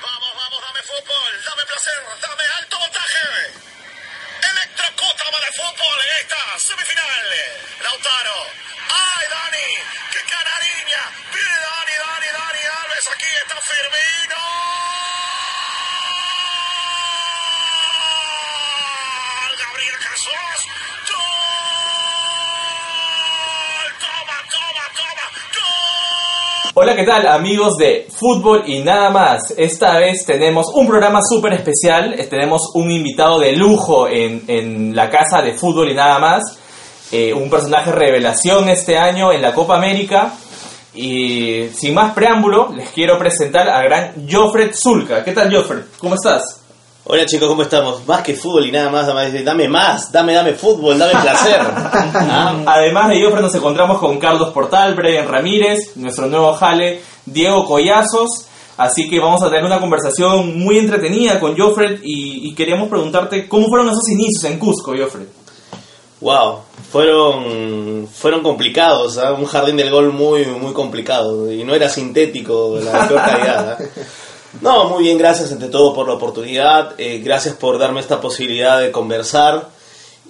Vamos, Hola, ¿qué tal amigos de Fútbol y nada más? Esta vez tenemos un programa súper especial, eh, tenemos un invitado de lujo en, en la casa de Fútbol y nada más, eh, un personaje revelación este año en la Copa América. Y sin más preámbulo, les quiero presentar al gran Joffred Zulka. ¿Qué tal Joffred? ¿Cómo estás? Hola chicos, ¿cómo estamos? Más que fútbol y nada más, dame, más, dame, dame fútbol, dame placer. Ah, Además de Joffred nos encontramos con Carlos Portal, Brian Ramírez, nuestro nuevo jale, Diego Collazos. Así que vamos a tener una conversación muy entretenida con Joffred y, y queríamos preguntarte cómo fueron esos inicios en Cusco, Joffred. wow, fueron, fueron complicados, ¿ah? un jardín del gol muy, muy complicado y no era sintético la peor calidad. ¿ah? No, muy bien, gracias ante todo por la oportunidad, eh, gracias por darme esta posibilidad de conversar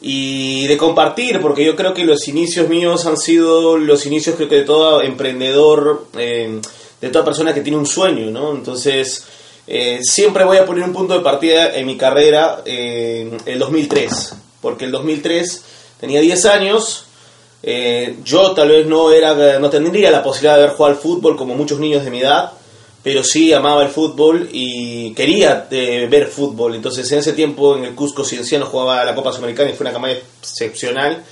y de compartir, porque yo creo que los inicios míos han sido los inicios creo que de todo emprendedor, eh, de toda persona que tiene un sueño, ¿no? Entonces, eh, siempre voy a poner un punto de partida en mi carrera en el 2003, porque el 2003 tenía 10 años, eh, yo tal vez no, era, no tendría la posibilidad de haber jugado al fútbol como muchos niños de mi edad, pero sí amaba el fútbol y quería eh, ver fútbol. Entonces en ese tiempo en el Cusco Cienciano jugaba la Copa Sudamericana y fue una campaña excepcional.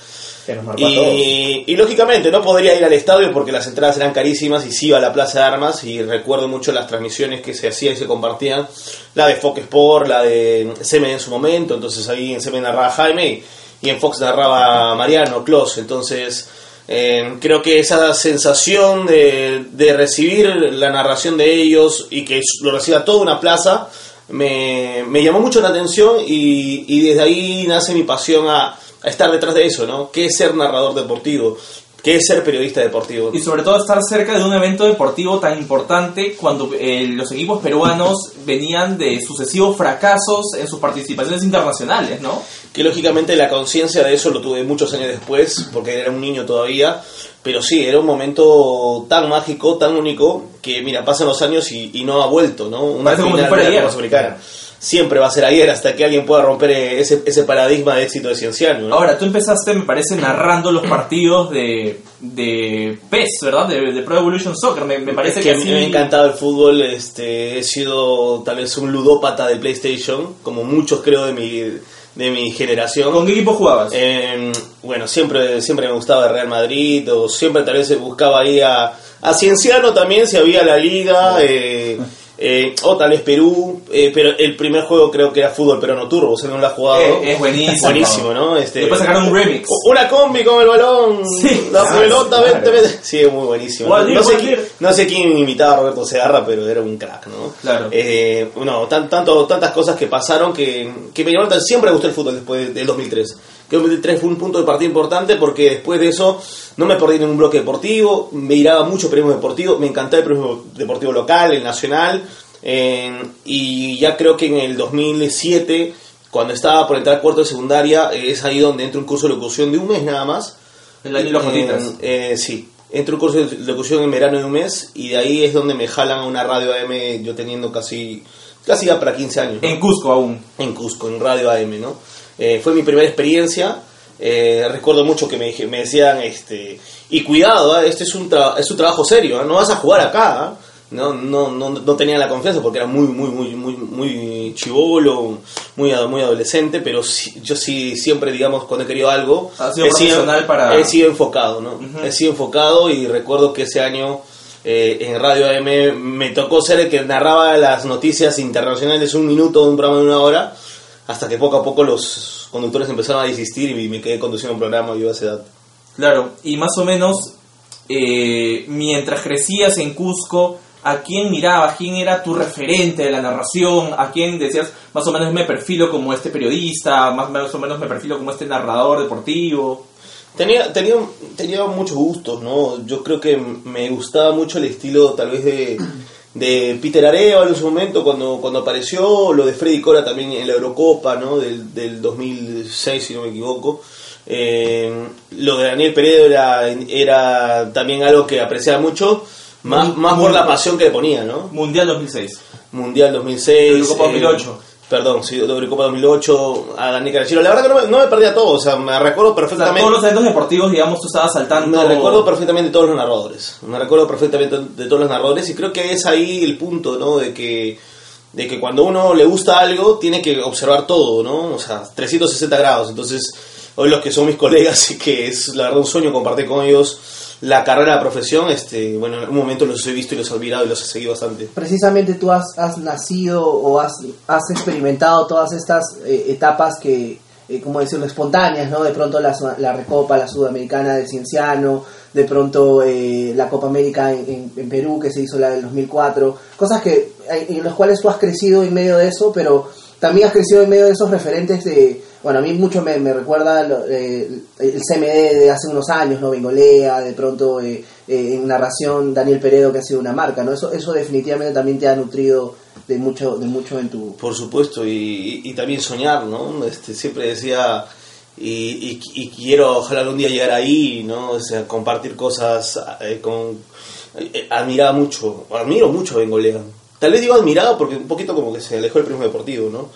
Y, y lógicamente no podría ir al estadio porque las entradas eran carísimas y sí iba a la Plaza de Armas. Y recuerdo mucho las transmisiones que se hacían y se compartían, la de Fox Sport, la de Semen en su momento, entonces ahí en Semen narraba Jaime y en Fox narraba Mariano, Clos, entonces eh, creo que esa sensación de, de recibir la narración de ellos y que lo reciba toda una plaza me, me llamó mucho la atención y, y desde ahí nace mi pasión a, a estar detrás de eso, ¿no? ¿Qué es ser narrador deportivo? ¿Qué es ser periodista deportivo? Y sobre todo estar cerca de un evento deportivo tan importante cuando eh, los equipos peruanos venían de sucesivos fracasos en sus participaciones internacionales, ¿no? que lógicamente la conciencia de eso lo tuve muchos años después, porque era un niño todavía, pero sí, era un momento tan mágico, tan único, que mira, pasan los años y, y no ha vuelto, ¿no? Una Parece como si final fuera de la. Copa Sudamericana. Siempre va a ser ayer hasta que alguien pueda romper ese, ese paradigma de éxito de Cienciano. ¿no? Ahora, tú empezaste, me parece, narrando los partidos de, de PES, ¿verdad? De, de Pro Evolution Soccer. Me, me parece Es que, que así... me ha encantado el fútbol, este, he sido tal vez un ludópata de PlayStation, como muchos creo de mi, de mi generación. ¿Con qué equipo jugabas? Eh, bueno, siempre, siempre me gustaba el Real Madrid, o siempre tal vez buscaba ahí a, a Cienciano también, si había la liga, eh, eh, o tal vez Perú, eh, pero el primer juego creo que era fútbol peruano turbo, o sea, no lo ha jugado. Eh, es buenísimo. Buenísimo, ¿no? Este, Después sacaron un remix. Una combi con el balón, Sí. la Ah, pelota, claro. vente, vente. Sí, es muy buenísimo. No, sé quién, no sé quién imitaba a Roberto Segarra, pero era un crack, ¿no? Claro. Eh, no, tan, tanto, tantas cosas que pasaron que, que me siempre me gustó el fútbol después del 2003. Que el 2003 fue un punto de partida importante porque después de eso no me perdí ningún bloque deportivo, me miraba mucho premio deportivo, me encantaba el premio deportivo local, el nacional, eh, y ya creo que en el 2007, cuando estaba por entrar a cuarto de secundaria, eh, es ahí donde entra un curso de locución de un mes nada más. El año de los jotitas. Eh, sí, entro un curso de locución en verano de un mes y de ahí es donde me jalan a una radio AM, yo teniendo casi, casi ya para 15 años. ¿no? En Cusco aún. en Cusco, en Radio AM, ¿no? Eh, fue mi primera experiencia. eh, recuerdo mucho que me, me decían, este, y cuidado, ¿ah? este es un, tra- es un trabajo serio, ¿ah? no vas a jugar acá. ¿ah? No, no, no, no tenía la confianza porque era muy, muy, muy, muy, muy chivolo, muy, muy adolescente, pero sí- yo sí siempre, digamos, cuando he querido algo, Ha sido he sido, para- he sido enfocado, ¿no? He sido enfocado y recuerdo que ese año eh, en Radio AM me tocó ser el que narraba las noticias internacionales un minuto de un programa de una hora, hasta que poco a poco los conductores empezaron a desistir y me quedé conduciendo un programa yo a esa edad. Claro, y más o menos, eh, mientras crecías en Cusco, ¿a quién mirabas? ¿Quién era tu referente de la narración? ¿A quién decías, más o menos me perfilo como este periodista? Más, más o menos me perfilo como este narrador deportivo. Tenía, tenía, tenía muchos gustos, ¿no? Yo creo que me gustaba mucho el estilo tal vez de, de Peter Arevalo en su momento cuando, cuando apareció, lo de Freddy Cora también en la Eurocopa, ¿no? Del, del 2006, si no me equivoco. Eh, lo de Daniel Peredo era, era también algo que apreciaba mucho, más, más por la pasión que le ponía, ¿no? Mundial 2006. Mundial 2006. Eurocopa eh, 2008. Perdón, sí, Eurocopa 2008, a Daniel Carachiro. La verdad que no me, no me perdía todo, o sea, me recuerdo O sea, perfectamente. todos los eventos deportivos, digamos, tú estabas saltando... Me recuerdo perfectamente de todos los narradores. Me recuerdo perfectamente de todos los narradores y creo que es ahí el punto, ¿no? De que, de que cuando uno le gusta algo, tiene que observar todo, ¿no? O sea, 360 grados. Entonces, hoy los que son mis colegas y que es la verdad un sueño compartir con ellos la carrera, la profesión, este, bueno, en algún momento los he visto y los he admirado y los he seguido bastante. Precisamente tú has, has nacido o has, has experimentado todas estas eh, etapas que, eh, como decirlo, espontáneas, ¿no? De pronto la, la Recopa, la Sudamericana de Cienciano, de pronto eh, la Copa América en, en- en Perú, que se hizo la del 2004, cosas que eh, en las cuales tú has crecido en medio de eso, pero también has crecido en medio de esos referentes de, bueno, a mí mucho me, recuerda eh, el CMD de hace unos años, ¿no? Bengolea, de pronto eh, eh, en narración Daniel Peredo, que ha sido una marca, ¿no? Eso, eso definitivamente también te ha nutrido de mucho, de mucho en tu... Por supuesto, y, también soñar, ¿no? Este, siempre decía, y, y- quiero ojalá algún día llegar ahí, ¿no? O sea, compartir cosas con... admiraba mucho, admiro mucho a Bengolea. Tal vez digo admirado porque un poquito como que se alejó del prisma deportivo, ¿no?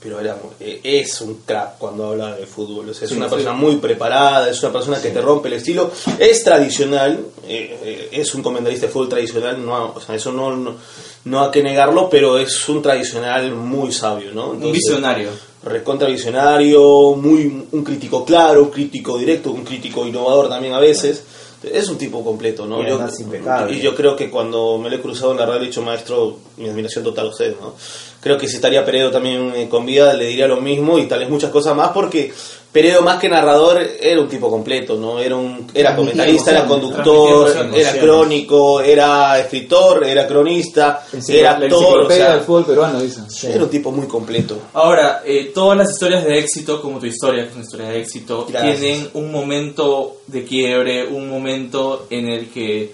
Pero era, eh, es un crack cuando habla de fútbol, o sea, es Sí, una sí. persona muy preparada, es una persona que te rompe el estilo, es tradicional, eh, eh, es un comentarista de fútbol tradicional, no, o sea, eso no, no, no hay que negarlo, pero es un tradicional muy sabio, ¿no? Un visionario. recontra visionario, muy un crítico claro, un crítico directo, un crítico innovador también a veces. Es un tipo completo, ¿no? Y impecable. y yo creo que cuando me lo he cruzado en la radio, he dicho, maestro, mi admiración total a usted, ¿no? Creo que si estaría Peredo también eh, con vida, le diría lo mismo y tal vez muchas cosas más, porque Peredo, más que narrador, era un tipo completo, ¿no? Era, un, era comentarista, era conductor, era crónico, era escritor, era cronista, era actor, o sea, del fútbol peruano, dicen. era un tipo muy completo. Ahora, eh, todas las historias de éxito, como tu historia, que es una historia de éxito, Gracias. tienen un momento de quiebre, un momento en el que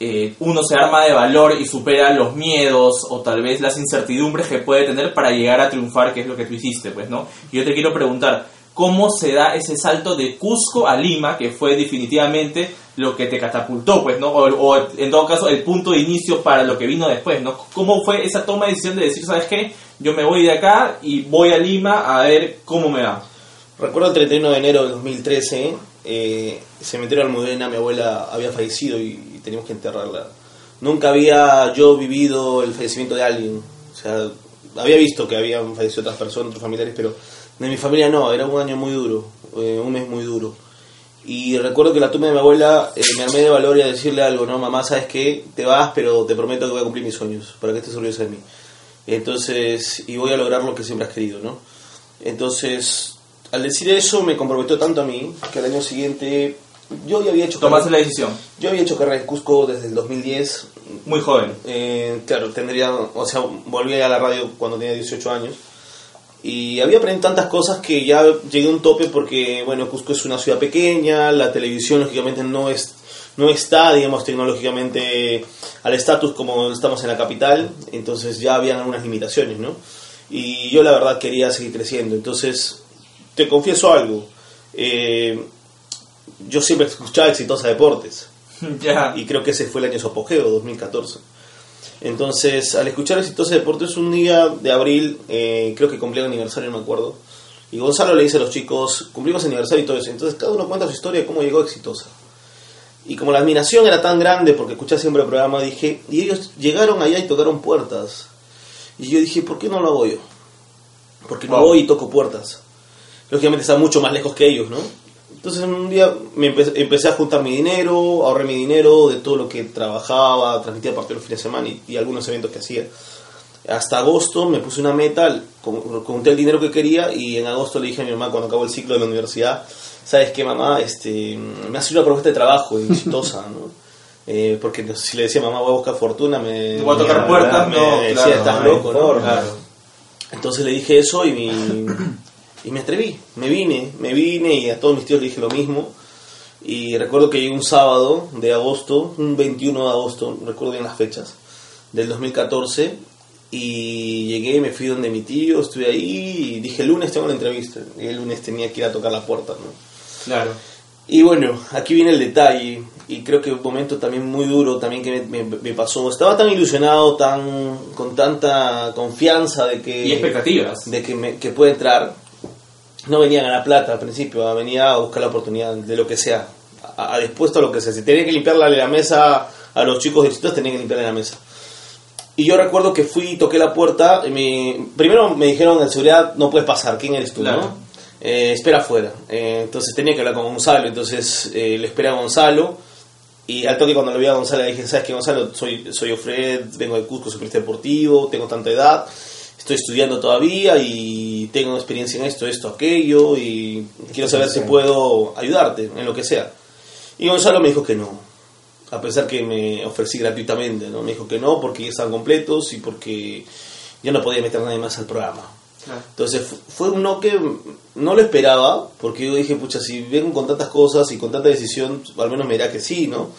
eh, uno se arma de valor y supera los miedos o tal vez las incertidumbres que puede tener para llegar a triunfar, que es lo que tú hiciste, pues, ¿no? Y yo te quiero preguntar, ¿cómo se da ese salto de Cusco a Lima, que fue definitivamente lo que te catapultó, pues, ¿no? O, o, en todo caso, el punto de inicio para lo que vino después, ¿no? ¿Cómo fue esa toma de decisión de decir, ¿sabes qué? Yo me voy de acá y voy a Lima a ver cómo me va. Recuerdo el 31 de enero de 2013, eh, cementerio de Almudena, mi abuela había fallecido y, y teníamos que enterrarla. Nunca había yo vivido el fallecimiento de alguien. O sea, había visto que habían fallecido otras personas, otros familiares, pero de mi familia no, era un año muy duro, eh, un mes muy duro. Y recuerdo que la tumba de mi abuela eh, me armé de valor y a decirle algo, no, mamá, ¿sabes qué? Te vas, pero te prometo que voy a cumplir mis sueños, para que estés orgullosa de mí. Entonces, y voy a lograr lo que siempre has querido, ¿no? Entonces, al decir eso me comprometió tanto a mí que al año siguiente yo ya había hecho Tomaste la decisión. yo había hecho carrera en Cusco desde el 2010 Muy joven. eh, claro tendría o sea volví a la radio cuando tenía 18 años y había aprendido tantas cosas que ya llegué a un tope porque bueno Cusco es una ciudad pequeña la televisión lógicamente no es no está digamos tecnológicamente al estatus como estamos en la capital. Entonces ya habían algunas limitaciones no y yo la verdad quería seguir creciendo. Entonces te confieso algo. Eh, yo siempre escuchaba Exitosa Deportes. Ya. y creo que ese fue el año su apogeo, 2014. Entonces, al escuchar Exitosa Deportes un día de abril, eh, creo que cumplía el aniversario, no me acuerdo, y Gonzalo le dice a los chicos, cumplimos aniversario y todo eso. Entonces, cada uno cuenta su historia de cómo llegó Exitosa. Y como la admiración era tan grande, porque escuché siempre el programa, dije, y ellos llegaron allá y tocaron puertas. Y yo dije, ¿por qué no lo hago yo? Porque no Wow. voy y toco puertas. Lógicamente está mucho más lejos que ellos, ¿no? Entonces un día me empe- empecé a juntar mi dinero, ahorré mi dinero de todo lo que trabajaba, transmitía partidos los fines de semana y, y algunos eventos que hacía. Hasta agosto me puse una meta, con- conté el dinero que quería y en agosto le dije a mi mamá cuando acabó el ciclo de la universidad, ¿sabes qué mamá? Este, me ha salido una propuesta de trabajo exitosa, ¿no? Eh, porque si le decía mamá voy a buscar fortuna, me, Voy a tocar me- puertas, me no, decía, claro, estás loco, ¿no? Claro. Entonces le dije eso y, mi- y me atreví, me vine, me vine y a todos mis tíos le dije lo mismo. Y recuerdo que llegué un sábado de agosto, un 21 de agosto, recuerdo bien las fechas, del 2014. Y llegué, me fui donde mi tío, estuve ahí y dije, el lunes tengo la entrevista. Y el lunes tenía que ir a tocar la puerta, ¿no? Claro. Y bueno, aquí viene el detalle, y creo que un momento también muy duro también que me, me- me pasó. Estaba tan ilusionado, tan con tanta confianza de que Y expectativas. de que, me, que puede entrar. No venía a ganar plata al principio, venía a buscar la oportunidad de lo que sea, a, a dispuesto a lo que sea. Si tenía que limpiarle la mesa a los chicos distintos, tenía que limpiarle la mesa. Y yo recuerdo que fui, toqué la puerta, y me- primero me dijeron en seguridad, no puedes pasar, ¿quién eres tú? Claro. no? Eh, espera afuera. Eh, entonces tenía que hablar con Gonzalo, entonces eh, le esperé a Gonzalo. Y al toque cuando lo vi a Gonzalo le dije, ¿sabes qué Gonzalo? Soy, soy Ofred, vengo de Cusco, soy deportivo, tengo tanta edad, estoy estudiando todavía y tengo experiencia en esto, esto, aquello y quiero saber si puedo ayudarte en lo que sea. Y Gonzalo me dijo que no, a pesar que me ofrecí gratuitamente, ¿no? Me dijo que no porque ya estaban completos y porque ya no podía meter nadie más al programa. Entonces fu- fue un no que no lo esperaba, porque yo dije, pucha, si vengo con tantas cosas y con tanta decisión, al menos me dirá que sí, ¿no?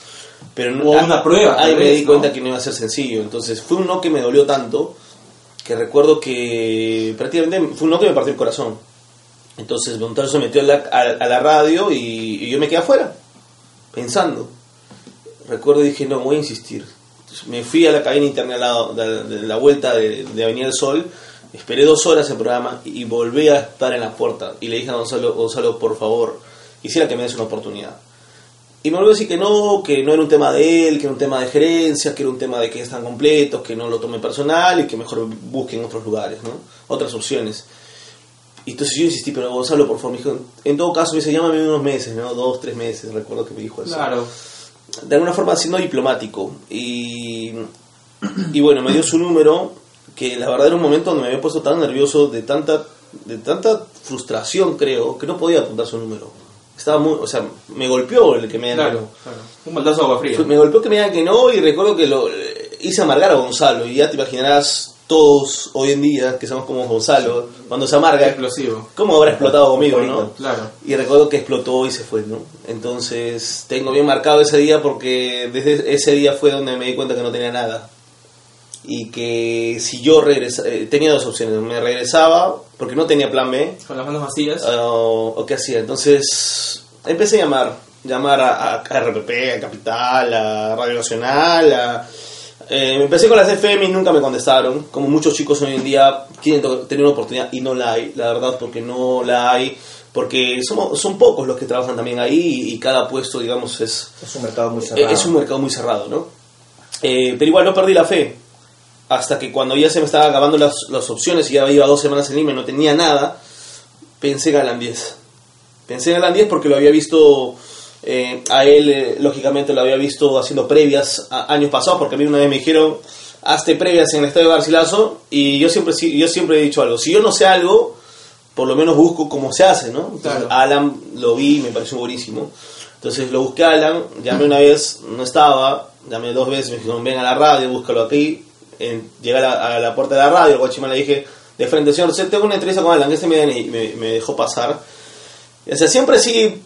Pero no, O una prueba, Ahí me di ¿no? cuenta que no iba a ser sencillo. Entonces fue un no que me dolió tanto, que recuerdo que prácticamente fue un no que me partió el corazón. Entonces Gonzalo se metió a la, a, la radio y, yo me quedé afuera, pensando. Recuerdo y dije, no, voy a insistir. Me fui a la cabina interna al lado de, de la vuelta de, de Avenida del Sol, esperé dos horas el programa y volví a estar en la puerta. Y le dije a Gonzalo, Gonzalo, por favor, quisiera que me des una oportunidad. Y me volvió a decir que no, que no era un tema de él, que era un tema de gerencia, que era un tema de que están completos, que no lo tome personal y que mejor busquen otros lugares, ¿no? Otras opciones. Y entonces yo insistí, pero Gonzalo, por favor, me dijo, en todo caso, me dice, llámame unos meses, ¿no? Dos, tres meses, recuerdo que me dijo eso Claro. de alguna forma siendo diplomático. Y, y bueno, me dio su número, que la verdad era un momento donde me había puesto tan nervioso, de tanta, de tanta frustración, creo, que no podía apuntar su número. Estaba muy, o sea, me golpeó el que me digan Claro. Un baldazo de agua fría. Me golpeó que me digan que no y recuerdo que lo eh, hice amargar a Gonzalo. Y ya te imaginarás todos hoy en día, que somos como Gonzalo, cuando se amarga, Explosivo. ¿cómo habrá explotado conmigo, no? Claro. Y recuerdo que explotó y se fue, ¿no? Entonces tengo bien marcado ese día porque desde ese día fue donde me di cuenta que no tenía nada. Y que si yo regresaba, tenía dos opciones, me regresaba porque no tenía plan B Con las manos vacías. o, o qué hacía. Entonces empecé a llamar, llamar a, a- a RPP, a Capital, a Radio Nacional, a... eh, empecé con las FM y nunca me contestaron, como muchos chicos hoy en día quieren to- tener una oportunidad y no la hay, la verdad, porque no la hay, porque somos, son pocos los que trabajan también ahí y, y cada puesto, digamos, es, Es un mercado muy cerrado. es un mercado muy cerrado, ¿no? Eh, pero igual no perdí la fe. Hasta que cuando ya se me estaban acabando las, las opciones y ya iba dos semanas en Lima y no tenía nada, pensé en Alan 10. Pensé en Alan 10 porque lo había visto eh, a él, eh, lógicamente lo había visto haciendo previas a- años pasados, porque a mí una vez me dijeron, hazte previas en el estadio de Garcilaso, y yo siempre, yo siempre he dicho algo, si yo no sé algo, por lo menos busco cómo se hace, ¿no? Entonces, Claro. Alan lo vi y me pareció buenísimo. Entonces lo busqué a Alan, llamé una vez, no estaba, llamé dos veces, me dijeron, ven a la radio, búscalo aquí. En, llegué a la, a la puerta de la radio, el guachimán le dije, de frente, señor, tengo una entrevista con Alan, que este me, me, me dejó pasar. O sea, siempre sí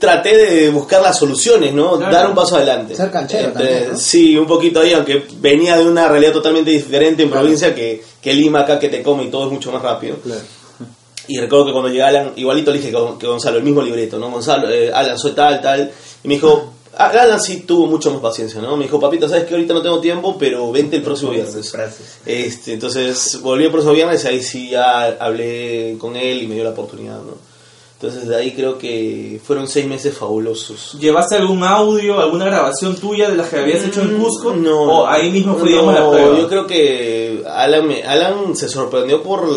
traté de buscar las soluciones, ¿no? Claro. Dar un paso adelante. Ser canchero Entre- también, ¿no? Sí, un poquito ahí, aunque venía de una realidad totalmente diferente en provincia que, que Lima acá que te come y todo es mucho más rápido. Y recuerdo que cuando llegué Alan, igualito le dije que, Gonzalo, el mismo libreto, ¿no? Gonzalo, eh, Alan, soy tal, tal. Y me dijo, Alan sí tuvo mucho más paciencia, ¿no? Me dijo, papito, sabes que ahorita no tengo tiempo, pero vente el próximo viernes. Este, entonces volví el próximo viernes y ahí sí ya hablé con él y me dio la oportunidad, ¿no? Entonces de ahí creo que fueron seis meses fabulosos. ¿Llevaste algún audio, alguna grabación tuya de las que habías hecho en Cusco? Mm, No. ¿O ahí mismo fue, no, la prueba? Yo creo que Alan, me- Alan se sorprendió por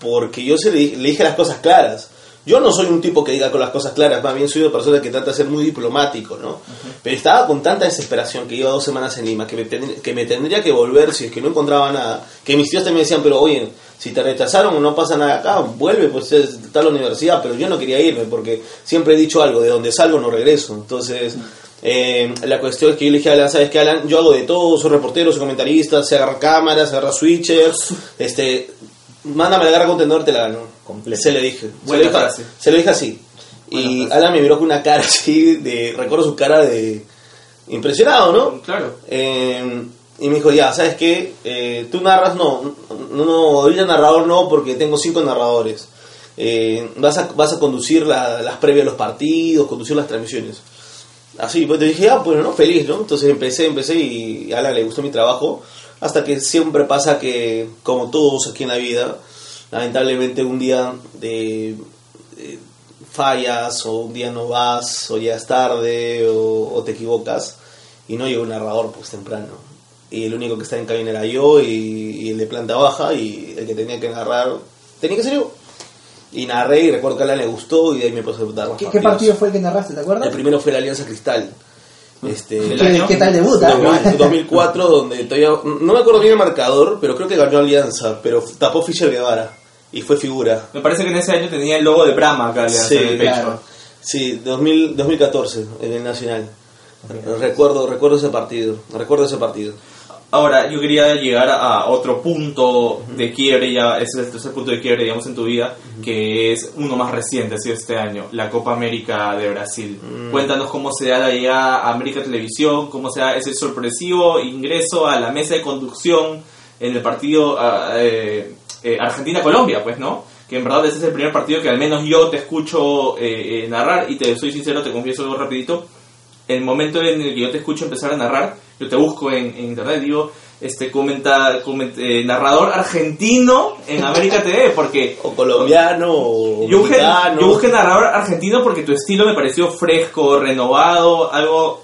porque yo se le, le dije las cosas claras. Yo no soy un tipo que diga con las cosas claras, más bien soy una persona que trata de ser muy diplomático, ¿no? Pero estaba con tanta desesperación que iba dos semanas en Lima, que me, que me tendría que volver si es que no encontraba nada. Que mis tíos también me decían, pero oye, si te rechazaron o no pasa nada acá, vuelve, pues es- está la universidad. Pero yo no quería irme porque siempre he dicho algo, de donde salgo no regreso. Entonces, eh, la cuestión es que yo le dije a Alan, ¿sabes qué, Alan? Yo hago de todo, soy reportero, soy comentarista, se agarra cámaras, se agarra switchers, este, mándame la garra contenedor, te la gano. Completo. Se le dije. Se Buena lo dije, se lo dije así. Y frase. Alan me miró con una cara así, de, recuerdo su cara de impresionado, ¿no? Claro. Eh, y me dijo, ya, ¿sabes qué? Eh, Tú narras, no, no, no, yo narrador no, porque tengo cinco narradores. Eh, vas, a, vas a conducir la- las previas de los partidos, conducir las transmisiones. Así, pues te dije, ah, pues no, feliz, ¿no? Entonces empecé, empecé y a Alan le gustó mi trabajo. Hasta que siempre pasa que, como todos aquí en la vida, lamentablemente un día de, de fallas o un día no vas o ya es tarde o, o te equivocas y no llegó un narrador pues temprano. Y el único que estaba en cabina era yo y, y el de planta baja y el que tenía que narrar tenía que ser yo. Y narré y recuerdo que a Alan le gustó y de ahí me puse a dar los ¿Qué, qué partido fue el que narraste, te acuerdas? el primero fue la Alianza Cristal. Este, ¿El ¿Qué, año? qué tal debut? ah? 2000, 2004, donde todavía. No me acuerdo bien el marcador, pero creo que ganó Alianza. Pero tapó Fischer Guevara. Y fue figura. Me parece que en ese año tenía el logo de Brahma acá Sí, en el pecho. claro. Sí, 2000, 2014, en el Nacional. Recuerdo, recuerdo ese partido. Recuerdo ese partido. Ahora, yo quería llegar a otro punto de quiebre, ya ese es el tercer punto de quiebre, digamos, en tu vida, que es uno más reciente, ha sido este año, la Copa América de Brasil. Cuéntanos cómo se da la llegada a América Televisión, cómo se da ese sorpresivo ingreso a la mesa de conducción en el partido ah, eh, eh, Argentina-Colombia, pues, ¿no? Que en verdad ese es el primer partido que al menos yo te escucho eh, eh, narrar y te soy sincero, te confieso algo rapidito, el momento en el que yo te escucho empezar a narrar, yo te busco en, en internet, digo, este comenta, coment- eh, narrador argentino en América TV, porque O colombiano, o yo busqué, yo busqué narrador argentino porque tu estilo me pareció fresco, renovado, algo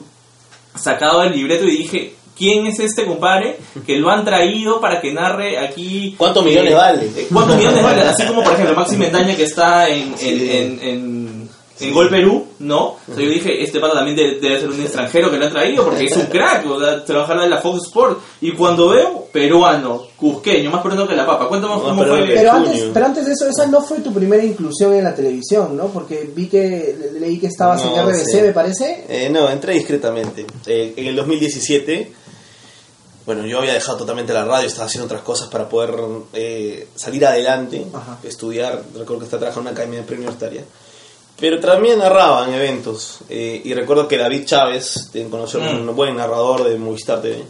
sacado del libreto y dije, ¿quién es este compadre que lo han traído para que narre aquí? ¿Cuántos millones vale? eh, ¿Cuántos millones vale? Así como, por ejemplo, Maxi Mendaña que está en, en, Sí. en, en- en Gol Perú, ¿no? O sea, yo dije, este pata también de- debe ser un extranjero que lo han traído porque es un crack, o sea, trabajar en la Fox Sport. Y cuando veo, peruano, cusqueño, más peruano que la papa. Cuéntame Más cómo peruano fue... Pero Junio. antes, pero antes de eso, esa no fue tu primera inclusión en la televisión, ¿no? Porque vi que le- leí que estabas en No, RBC, sí. me parece. Eh, no, entré discretamente. Eh, en el 2017, bueno, yo había dejado totalmente la radio, estaba haciendo otras cosas para poder eh, salir adelante, Ajá. estudiar. Recuerdo que estaba trabajando en una academia de preuniversitaria. Pero también narraba en eventos. eh, y recuerdo que David Chávez, de conocer Mm. un buen narrador de Movistar TV,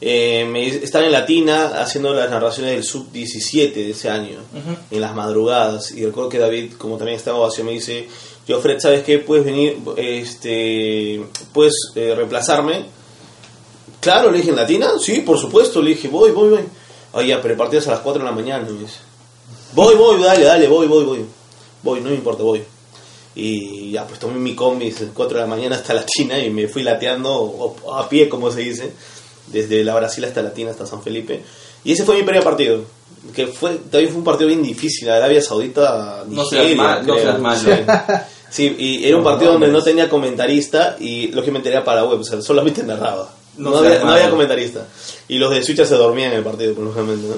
eh, me, estaba en Latina haciendo las narraciones del Sub-17 de ese año, Ujú. en las madrugadas. Y recuerdo que David, como también estaba vacío, me dice, yo Fred, ¿sabes qué? ¿Puedes venir, este, puedes eh, reemplazarme? Claro, le dije, ¿en Latina? Sí, por supuesto, le dije, voy, voy, voy. Oye, ya, pero es a las 4 de la mañana, me dice. Voy, voy, dale, dale, voy, voy, voy. Voy, no me importa, voy. Y ya, pues tomé mi combi a las 4 de la mañana hasta la China y me fui lateando a pie, como se dice, desde la Brasil hasta Latina, hasta San Felipe. Y ese fue mi primer partido, que fue también fue un partido bien difícil, Arabia Saudita, No seas mal- no seas malo. Sí. Sí, y era un partido donde no tenía comentarista y lógicamente era para web, o sea, solamente narraba. No había, no malo. había comentarista. Y los de Switcher se dormían en el partido, lógicamente, ¿no?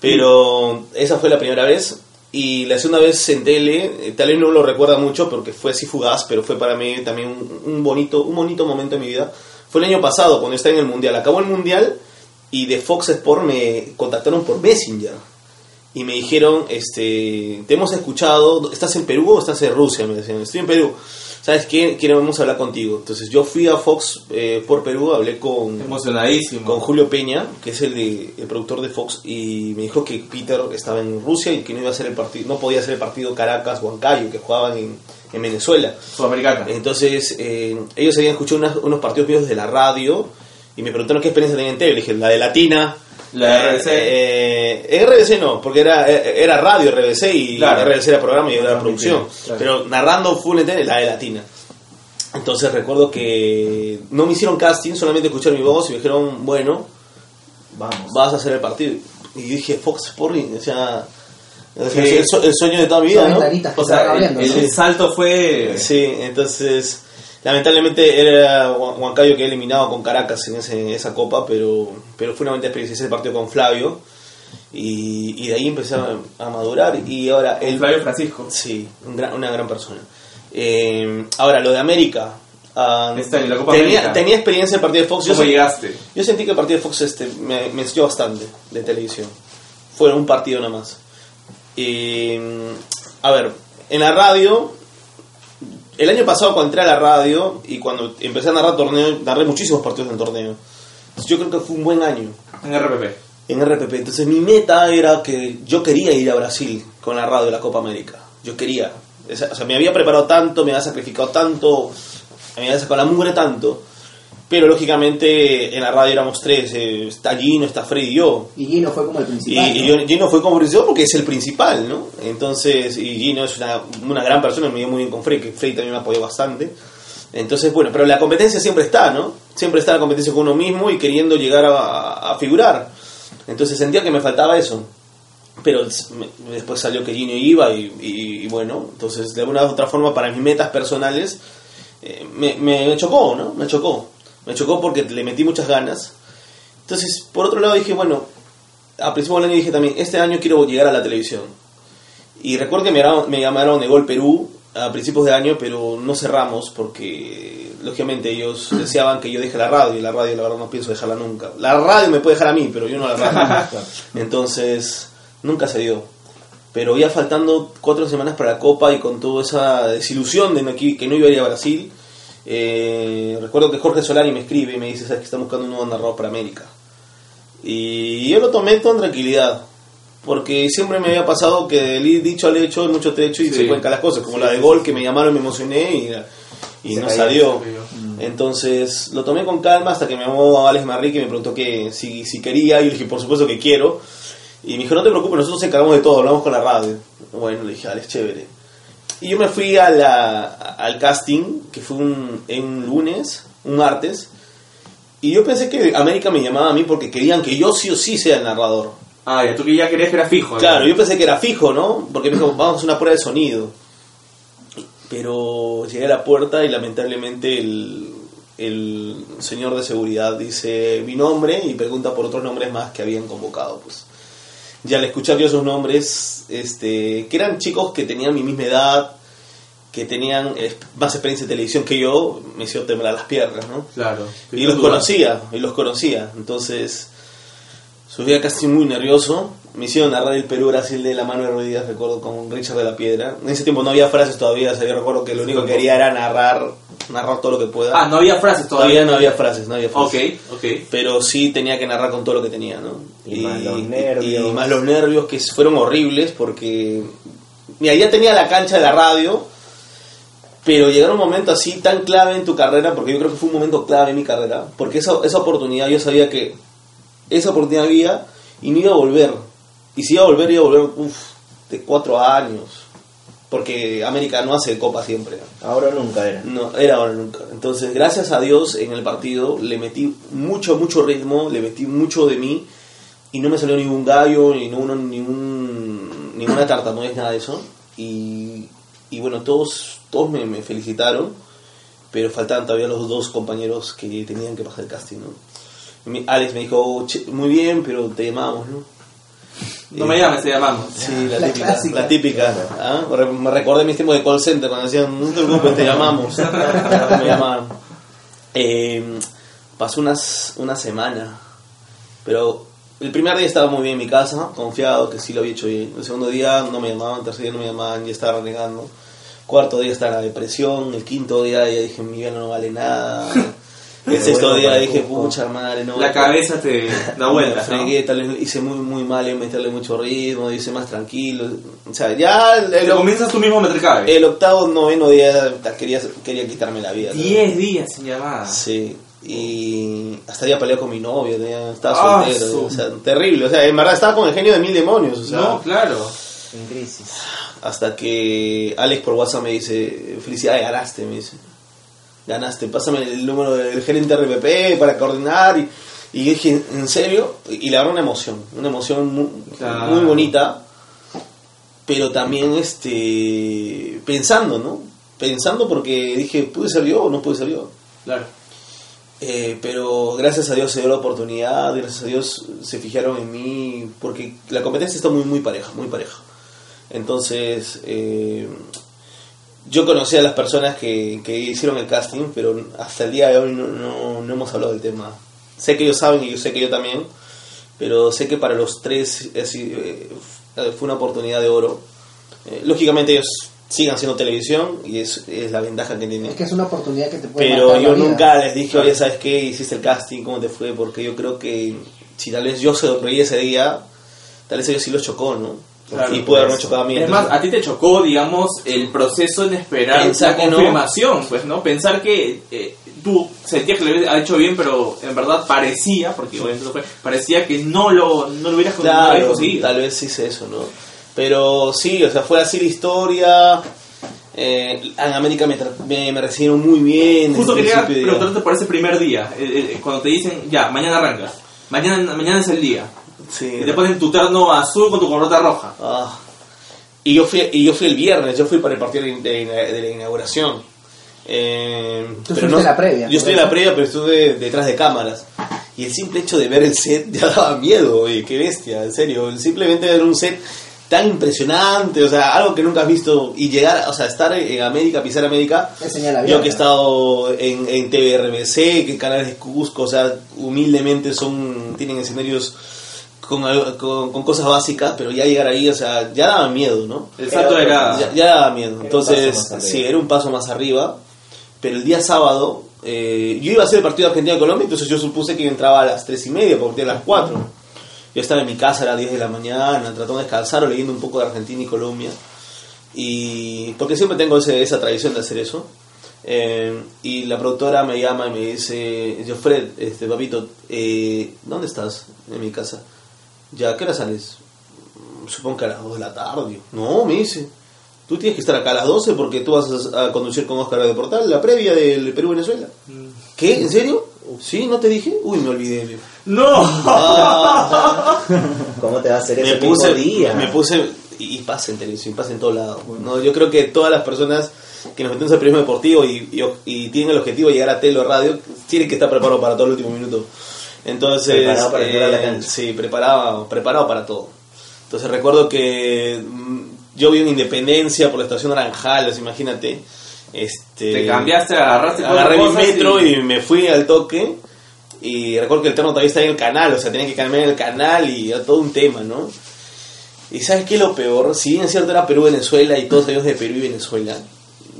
Pero esa fue la primera vez. Y la segunda vez en tele, eh, tal vez no lo recuerda mucho porque fue así fugaz, pero fue para mí también un, un bonito, un bonito momento en mi vida. Fue el año pasado, cuando estaba en el Mundial. Acabó el Mundial y de Fox Sport me contactaron por Messenger. Y me dijeron, este, te hemos escuchado, ¿estás en Perú o estás en Rusia? Me decían, estoy en Perú. ¿Sabes qué? Queremos hablar contigo. Entonces yo fui a Fox eh, por Perú, hablé con, Emocionadísimo. con Julio Peña, que es el, de- el productor de Fox, y me dijo que Peter estaba en Rusia y que no iba a hacer el partido, no podía hacer el partido Caracas-Huancayo, que jugaban en, en Venezuela. Sudamericana. Entonces, eh, ellos habían escuchado unas- unos partidos míos de la radio y me preguntaron qué experiencia tenían en tele. Le dije, la de Latina. La RBC. Eh, eh, RBC no, porque era, eh, era radio RBC y Claro. RBC era programa y yo era producción. Claro. Pero narrando full en la de Latina. Entonces recuerdo que no me hicieron casting, solamente escucharon mi voz y me dijeron, bueno, Vamos. vas a hacer el partido. Y dije, Fox Sporting, o sea, el, su- el sueño de toda mi vida, ¿no? O sea, el, el salto fue... Sí, entonces lamentablemente era Huan- Huancayo que eliminado con Caracas en ese- esa copa, pero, pero fue una bonita experiencia ese partido con Flavio y, y de ahí empecé a, madurar y ahora El Flavio Francisco. Sí, un gran- una gran persona. Eh, ahora, lo de América. ah, Este año, la Copa tenía, América. tenía experiencia en el partido de Fox. Yo, ¿Cómo sen- llegaste? yo sentí que el partido de Fox este, me, me enseñó bastante de televisión. Fue un partido nada más. Eh, a ver, en la radio, el año pasado cuando entré a la radio y cuando empecé a narrar torneo, narré muchísimos partidos en torneo. Yo creo que fue un buen año En RPP. en RPP. Entonces mi meta era que yo quería ir a Brasil con la radio de la Copa América. Yo quería. O sea, me había preparado tanto, me había sacrificado tanto, me había sacado la mugre tanto. Pero lógicamente en la radio éramos tres. eh, está Gino, está Freddy y yo. Y Gino fue como el Y, principal. y ¿no? yo- Gino fue como principal porque es el principal, ¿no? Entonces, y Gino es una, una gran persona, me llevo muy bien con Freddy, que Freddy también me apoyó bastante. Entonces, bueno, pero la competencia siempre está, ¿no? Siempre está la competencia con uno mismo y queriendo llegar a, a figurar. Entonces sentía que me faltaba eso. Pero me- después salió que Gino iba y, y- y bueno, entonces de alguna u otra forma para mis metas personales eh, me, me chocó, ¿no? Me chocó. Me chocó porque le metí muchas ganas. Entonces, por otro lado dije, bueno, a principio del año dije también, este año quiero llegar a la televisión. Y recuerdo que me, llamaron- me llamaron de Gol Perú a principios de año, pero no cerramos porque, lógicamente, ellos deseaban que yo deje la radio y la radio, la verdad, no pienso dejarla nunca. La radio me puede dejar a mí, pero yo no la radio. Entonces, nunca se dio. Pero ya faltando cuatro semanas para la Copa y con toda esa desilusión de no- que no iba a ir a Brasil, eh, recuerdo que Jorge Solari me escribe y me dice, ¿sabes que está buscando un nuevo narrador para América? Y yo lo tomé todo en tranquilidad. Porque siempre me había pasado que del dicho al hecho hay mucho trecho y Sí. se cuentan las cosas. Como Sí, la de sí, gol sí. que me llamaron, me emocioné y, y Se no salió. cayó. Entonces lo tomé con calma hasta que me llamó Alex Marrique y me preguntó que si, si quería. Y le dije, por supuesto que quiero. Y me dijo, no te preocupes, nosotros nos encargamos de todo, hablamos con la radio. Bueno, le dije, Alex, chévere. Y yo me fui a la- al casting, que fue un, un lunes, un martes. Y yo pensé que América me llamaba a mí porque querían que yo sí o sí sea el narrador. Ah, ya tú que ya querías que era fijo. ¿no? Claro, yo pensé que era fijo, ¿no? Porque me dijo, vamos a hacer una prueba de sonido. Pero llegué a la puerta y lamentablemente el, el señor de seguridad dice mi nombre y pregunta por otros nombres más que habían convocado. Pues ya al escuchar yo esos nombres, este, que eran chicos que tenían mi misma edad, que tenían más experiencia en televisión que yo, me hizo temblar las piernas, ¿no? Claro. Y los conocía, y los conocía. Entonces, subía casi muy nervioso. Me hicieron narrar el Perú-Brasil de la mano de Ruiz recuerdo, con Richard de la Piedra. En ese tiempo no había frases todavía, o sea, yo recuerdo que lo único que quería era narrar, narrar todo lo que pueda. Ah, no había frases todavía todavía. no había frases, no había Ok, frases. ok. Pero sí tenía que narrar con todo lo que tenía, ¿no? Y más los nervios. Y más los nervios que fueron horribles porque... Mira, ya tenía la cancha de la radio, pero llegar a un momento así tan clave en tu carrera, porque yo creo que fue un momento clave en mi carrera, porque esa, esa oportunidad yo sabía que esa oportunidad había y no iba a volver. Y si iba a volver, iba a volver uf, de cuatro años, porque América no hace copa siempre. Ahora nunca era. No, era ahora nunca. Entonces, gracias a Dios en el partido le metí mucho, mucho ritmo, le metí mucho de mí y no me salió ningún gallo, ni uno, ningún, ninguna tartamudez, nada de eso. Y, y bueno, todos, todos me, me felicitaron, pero faltaban todavía los dos compañeros que tenían que pasar el casting, ¿no? Alex me dijo, "Che, muy bien, pero te llamamos, ¿no? No me llames, te llamamos. Sí, la, La típica. clásica. La típica. ¿ah? Me recordé mis tiempos de call center cuando decían, no te preocupes, te llamamos. me llamaban. Eh, pasó unas, una semana, pero el primer día estaba muy bien en mi casa, confiado que sí lo había hecho bien. El segundo día no me llamaban, el tercer día no me llamaban, ya estaba renegando. Cuarto día estaba en la depresión, el quinto día ya dije, mi vida no vale nada. El sexto vuelvo día dije, pucha madre, no. La cabeza te da ¿no? fregué, tal vez hice muy, muy mal en meterle mucho ritmo, hice más tranquilo. O sea, ya el, Te comienzas tú mismo a meter cabe. el octavo, noveno día quería, quería quitarme la vida. ¿no? 10 días sin llamada. Sí. Y hasta ya peleé con mi novia, estaba Ah, soltero. su- O sea, terrible. O sea, en verdad estaba con el genio de mil demonios. O sea, No, claro. En crisis. hasta que Alex por WhatsApp me dice, felicidades, ganaste, me dice. Ganaste, pásame el número del gerente RPP para coordinar. Y, dije, ¿en serio? Y, le agarró una emoción, una emoción muy, Claro. muy bonita. pero también este pensando, ¿no? Pensando porque dije, ¿pude ser yo o no pude ser yo? Claro. Eh, pero gracias a Dios se dio la oportunidad, gracias a Dios se fijaron en mí, porque la competencia está muy, muy pareja, muy pareja. Entonces, eh, yo conocí a las personas que, que hicieron el casting, pero hasta el día de hoy no, no, no hemos hablado del tema. Sé que ellos saben y yo sé que yo también, pero sé que para los tres es- eh, fue una oportunidad de oro. Eh, lógicamente ellos siguen haciendo televisión y es, es la ventaja que tienen. Es que es una oportunidad que te puede Pero yo nunca les dije, oye, ¿sabes qué? Hiciste el casting, ¿cómo te fue? Porque yo creo que si tal vez yo se lo creí ese día, tal vez ellos sí los chocó, ¿no? Claro, y puede haberme pues. chocado a mí. Es más, entonces- a ti te chocó, digamos, el proceso en esperar Pensar la no. confirmación, pues, ¿no? Pensar que eh, tú sentías que lo habías hecho bien, pero en verdad parecía, porque obviamente fue, parecía que no lo, no lo hubieras Claro, conseguido. tal vez hice eso, ¿no? Pero sí, o sea, fue así la historia. Eh, en América me, tra- me, me recibieron muy bien. Justo quería preguntarte por ese primer día, eh, eh, cuando te dicen, ya, mañana arrancas, mañana, mañana es el día, Sí, y te ponen tu terno azul con tu corbata roja. Ah. Y yo fui y yo fui el viernes, yo fui para el partido de, de- de la inauguración. Eh, Tú fuiste a la previa, Yo estuve en la previa, pero estuve detrás de cámaras. Y el simple hecho de ver el set ya daba miedo, oye, qué bestia, en serio. Simplemente ver un set tan impresionante, o sea, algo que nunca has visto. Y llegar, o sea, estar en América, pisar América. Yo que he estado en, en TVRBC, que canales de Cusco, o sea, humildemente son tienen escenarios con, con, con cosas básicas, pero ya llegar ahí, o sea, ya daba miedo, ¿no? El salto era... Ya, ya daba miedo. Entonces, sí, era un paso más arriba. Pero el día sábado, eh, yo iba a hacer el partido de Argentina-Colombia, entonces yo supuse que yo entraba a las 3 y media, porque era a las 4. Yo estaba en mi casa a las 10 de la mañana, tratando de descansar o leyendo un poco de Argentina y Colombia. Y porque siempre tengo ese- esa tradición de hacer eso. Eh, y la productora me llama y me dice, yo Fred, este, papito, eh, ¿dónde estás? En mi casa. ¿Ya qué hora sales? "Mm, Supongo que a las 2 de la tarde. No, me dice. Tú tienes que estar acá a las 12 porque tú vas a, conducir con Oscar de Portal la previa del Perú-Venezuela. ¿Qué? ¿En serio? ¿Sí? ¿No te dije? Uy, me olvidé. ¡No! Ah, ¿Cómo te va a hacer me ese puse, día? me puse y, y pasa en televisión, pasa en todos lados. No, yo creo que todas las personas que nos metemos al periodismo deportivo y, y, y tienen el objetivo de llegar a tele o radio, tienen que estar preparados para todo el último minuto. Entonces, Preparado para entrar a la cancha. sí, preparado, preparado para todo. Entonces recuerdo que mm, yo vi una independencia por la estación Naranjales, imagínate. Este, Te cambiaste, agarraste agarré mi metro y- y... me fui al toque y recuerdo que el terno todavía está en el canal, o sea, tenía que cambiar el canal y era todo un tema, ¿no? Y ¿sabes qué es lo peor? Si bien es cierto era Perú-Venezuela y todos ellos de Perú y Venezuela,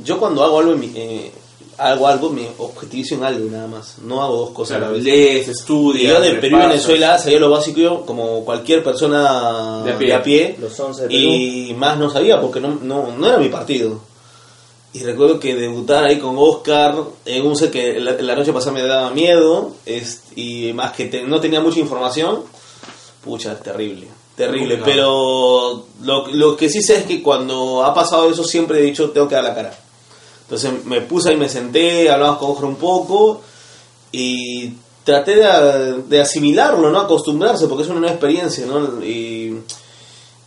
yo cuando hago algo, en mi- eh, hago algo me objetivizo en algo nada más, no hago dos cosas a Claro, la vez. lees, Y estudias, yo de Perú y. Venezuela sabía lo básico yo, como cualquier persona De a pie. de a pie, Los 11 de Perú. y más no sabía porque no, no, no era mi partido. Y recuerdo que debutar ahí con Oscar en un set que la, la noche pasada me daba miedo es- y más que te- no tenía mucha información, pucha, terrible, terrible. Pero lo, lo que sí sé es que cuando ha pasado eso siempre he dicho tengo que dar la cara. Entonces me puse ahí, me senté, hablamos con Oscar un poco y traté de, de asimilarlo, ¿no? Acostumbrarse, porque es una nueva experiencia, ¿no? Y,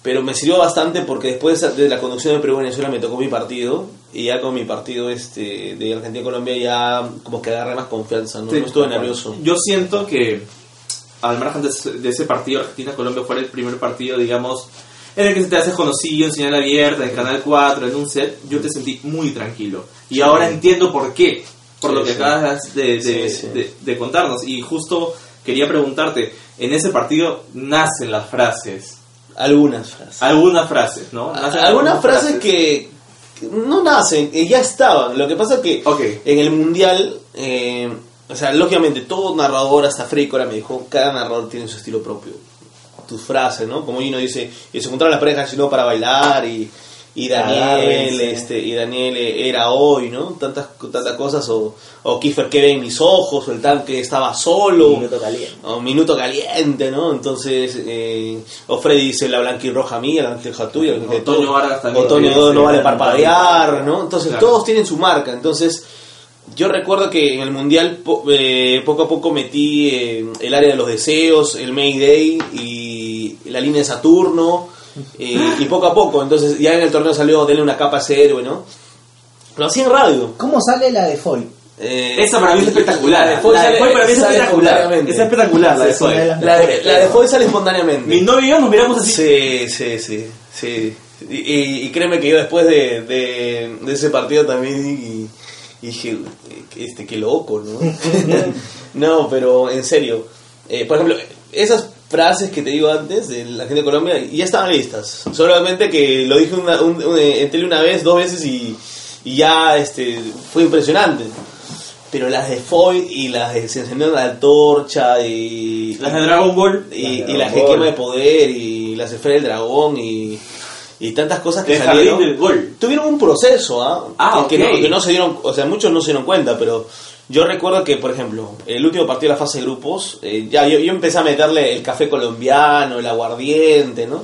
pero me sirvió bastante porque después de la conducción de Perú-Venezuela me tocó mi partido y ya con mi partido este de Argentina-Colombia ya como que agarré más confianza, ¿no? Sí, no estuve nervioso. Yo siento que, al margen de ese- partido Argentina-Colombia, fuera el primer partido, digamos, en el que se te hace conocido en señal abierta, en Canal 4, en un set, yo te sentí muy tranquilo. Y Sí. ahora entiendo por qué, por Sí, lo que sí. acabas de, de- Sí, sí. de- de contarnos. Y justo quería preguntarte, en ese partido nacen las frases, Algunas frases. algunas frases, ¿no? Nacen Algunas frases que, que no nacen, eh, ya estaban. Lo que pasa es que Ok. en el mundial, eh, o sea, lógicamente todo narrador, hasta Freddy Cora me dijo, cada narrador tiene su estilo propio. Tus frases, ¿no? Como Gino dice, y se encontraron las parejas sino para bailar y, y Daniel, este, y Daniel era hoy, ¿no? Tantas, tantas cosas, o, o Kiefer que ve en mis ojos, o el tanque estaba solo. Minuto caliente. O minuto caliente, ¿no? Entonces, eh, o Freddy dice la blanquirroja mía, la blanquirroja tuya. O que Toño Vargas también. o Toño Sí, no, vale parpadear, ¿no? Entonces, Claro. todos tienen su marca. Entonces, yo recuerdo que en el Mundial po- eh, poco a poco metí eh, el área de los deseos, el Mayday y la línea de Saturno. Y, y poco a poco, entonces ya en el torneo salió denle una capa a ese héroe, ¿no? Lo hacía en radio. ¿Cómo sale la de Foy? Eh, Esa para mí es espectacular. La de Foy La de sale- Foy para mí es espectacular. espontáneamente. Es espectacular la de Foy. La de, la de Foy sale espontáneamente. Mi novio y yo nos miramos así. Sí, sí, sí, sí. Y, y- y créeme que yo después de, de, de ese partido también y, y dije, este, qué loco, ¿no? no, pero en serio. Eh, por ejemplo, esas frases que te digo antes de la gente de Colombia ya estaban listas. Solamente que lo dije una, un- un- en tele una vez, dos veces y, y ya este, fue impresionante. Pero las de Foy y las de Se encendieron la antorcha y... Las de Dragon Ball. y, Las de y las de quema de poder y las esferas del dragón y, y tantas cosas que El salieron del gol. tuvieron un proceso ¿ah? Ah, que, no, que no se dieron o sea muchos no se dieron cuenta pero yo recuerdo que por ejemplo el último partido de la fase de grupos eh, ya yo, yo empecé a meterle el café colombiano el aguardiente no